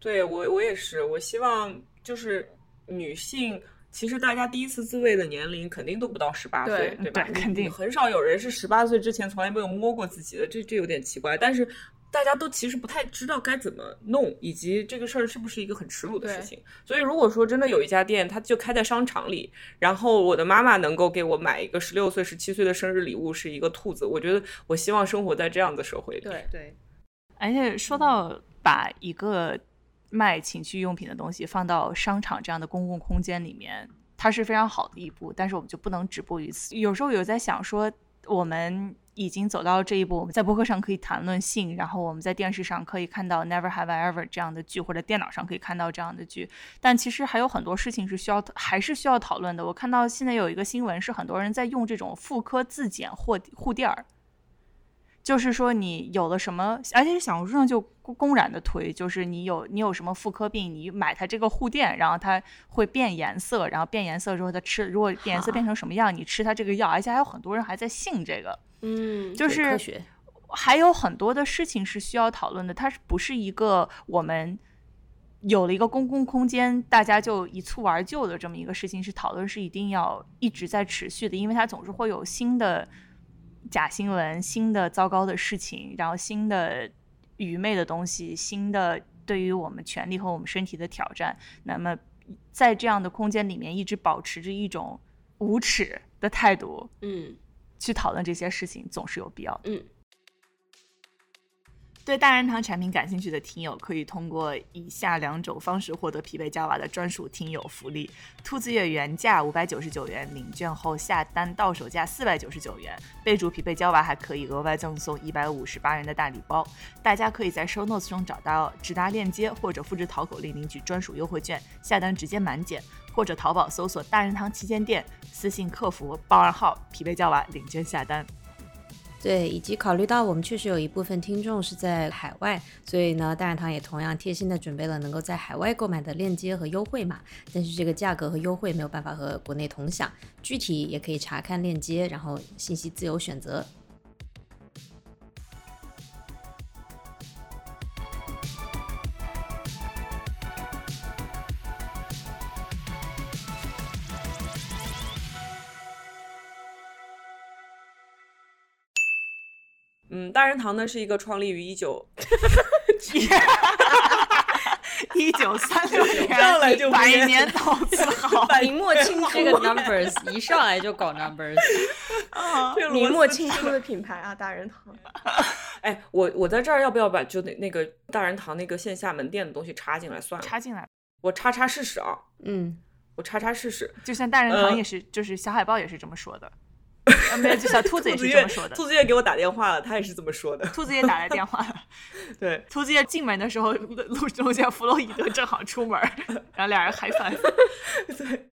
对我我也是，我希望就是女性。其实大家第一次自慰的年龄肯定都不到十八岁，对吧？对肯定很少有人是十八岁之前从来没有摸过自己的，这这有点奇怪。但是大家都其实不太知道该怎么弄，以及这个事儿是不是一个很耻辱的事情。所以如果说真的有一家店，它就开在商场里，然后我的妈妈能够给我买一个十六岁、十七岁的生日礼物是一个兔子，我觉得我希望生活在这样的社会里。对对，而且说到把一个卖情趣用品的东西放到商场这样的公共空间里面，它是非常好的一步，但是我们就不能止步于此。有时候有在想说，我们已经走到这一步，我们在博客上可以谈论性，然后我们在电视上可以看到《Never Have I Ever》这样的剧，或者电脑上可以看到这样的剧，但其实还有很多事情是需要还是需要讨论的。我看到现在有一个新闻是很多人在用这种妇科自检护护垫儿。就是说你有了什么，而且小红书上就公公然的推，就是你有你有什么妇科病，你买它这个护垫，然后它会变颜色，然后变颜色之后它吃，如果变颜色变成什么样，你吃它这个药，而且还有很多人还在信这个，嗯，就是，还有很多的事情是需要讨论的，它是不是一个我们有了一个公共空间，大家就一蹴而就的这么一个事情，是讨论是一定要一直在持续的，因为它总是会有新的假新闻、新的糟糕的事情，然后新的愚昧的东西、新的对于我们权利和我们身体的挑战。那么在这样的空间里面，一直保持着一种无耻的态度嗯去讨论这些事情，总是有必要的。嗯，对大人堂产品感兴趣的听友，可以通过以下两种方式获得匹配娇娃的专属听友福利：兔子月原价五百九十九元，领券后下单到手价四百九十九元，备注匹配娇娃还可以额外赠送一百五十八元的大礼包。大家可以在 show notes 中找到直达链接，或者复制淘口令领取专属优惠券，下单直接满减，或者淘宝搜索大人堂旗舰店，私信客服报暗号匹配娇娃领券下单。对，以及考虑到我们确实有一部分听众是在海外，所以呢，大染堂也同样贴心的准备了能够在海外购买的链接和优惠码，但是这个价格和优惠没有办法和国内同享，具体也可以查看链接，然后信息自由选择。嗯，大人堂呢是一个创立于一九 一九三六 年，上来就 百年老字号，明末清初这个 numbers 一上来就搞 numbers，这个明末清初的品牌啊，大人堂。哎，我我在这儿要不要把就那那个大人堂那个线下门店的东西插进来算了？插进来。我插插试试啊，嗯，我插插试试。就像大人堂呃也是，就是小海豹也是这么说的，呃没有，就小兔子也是这么说的。兔子也给我打电话了，他也是这么说的。兔子也打来电话了，对，兔子爷进门的时候，路路见弗洛伊德正好出门，然后俩人嗨翻。对，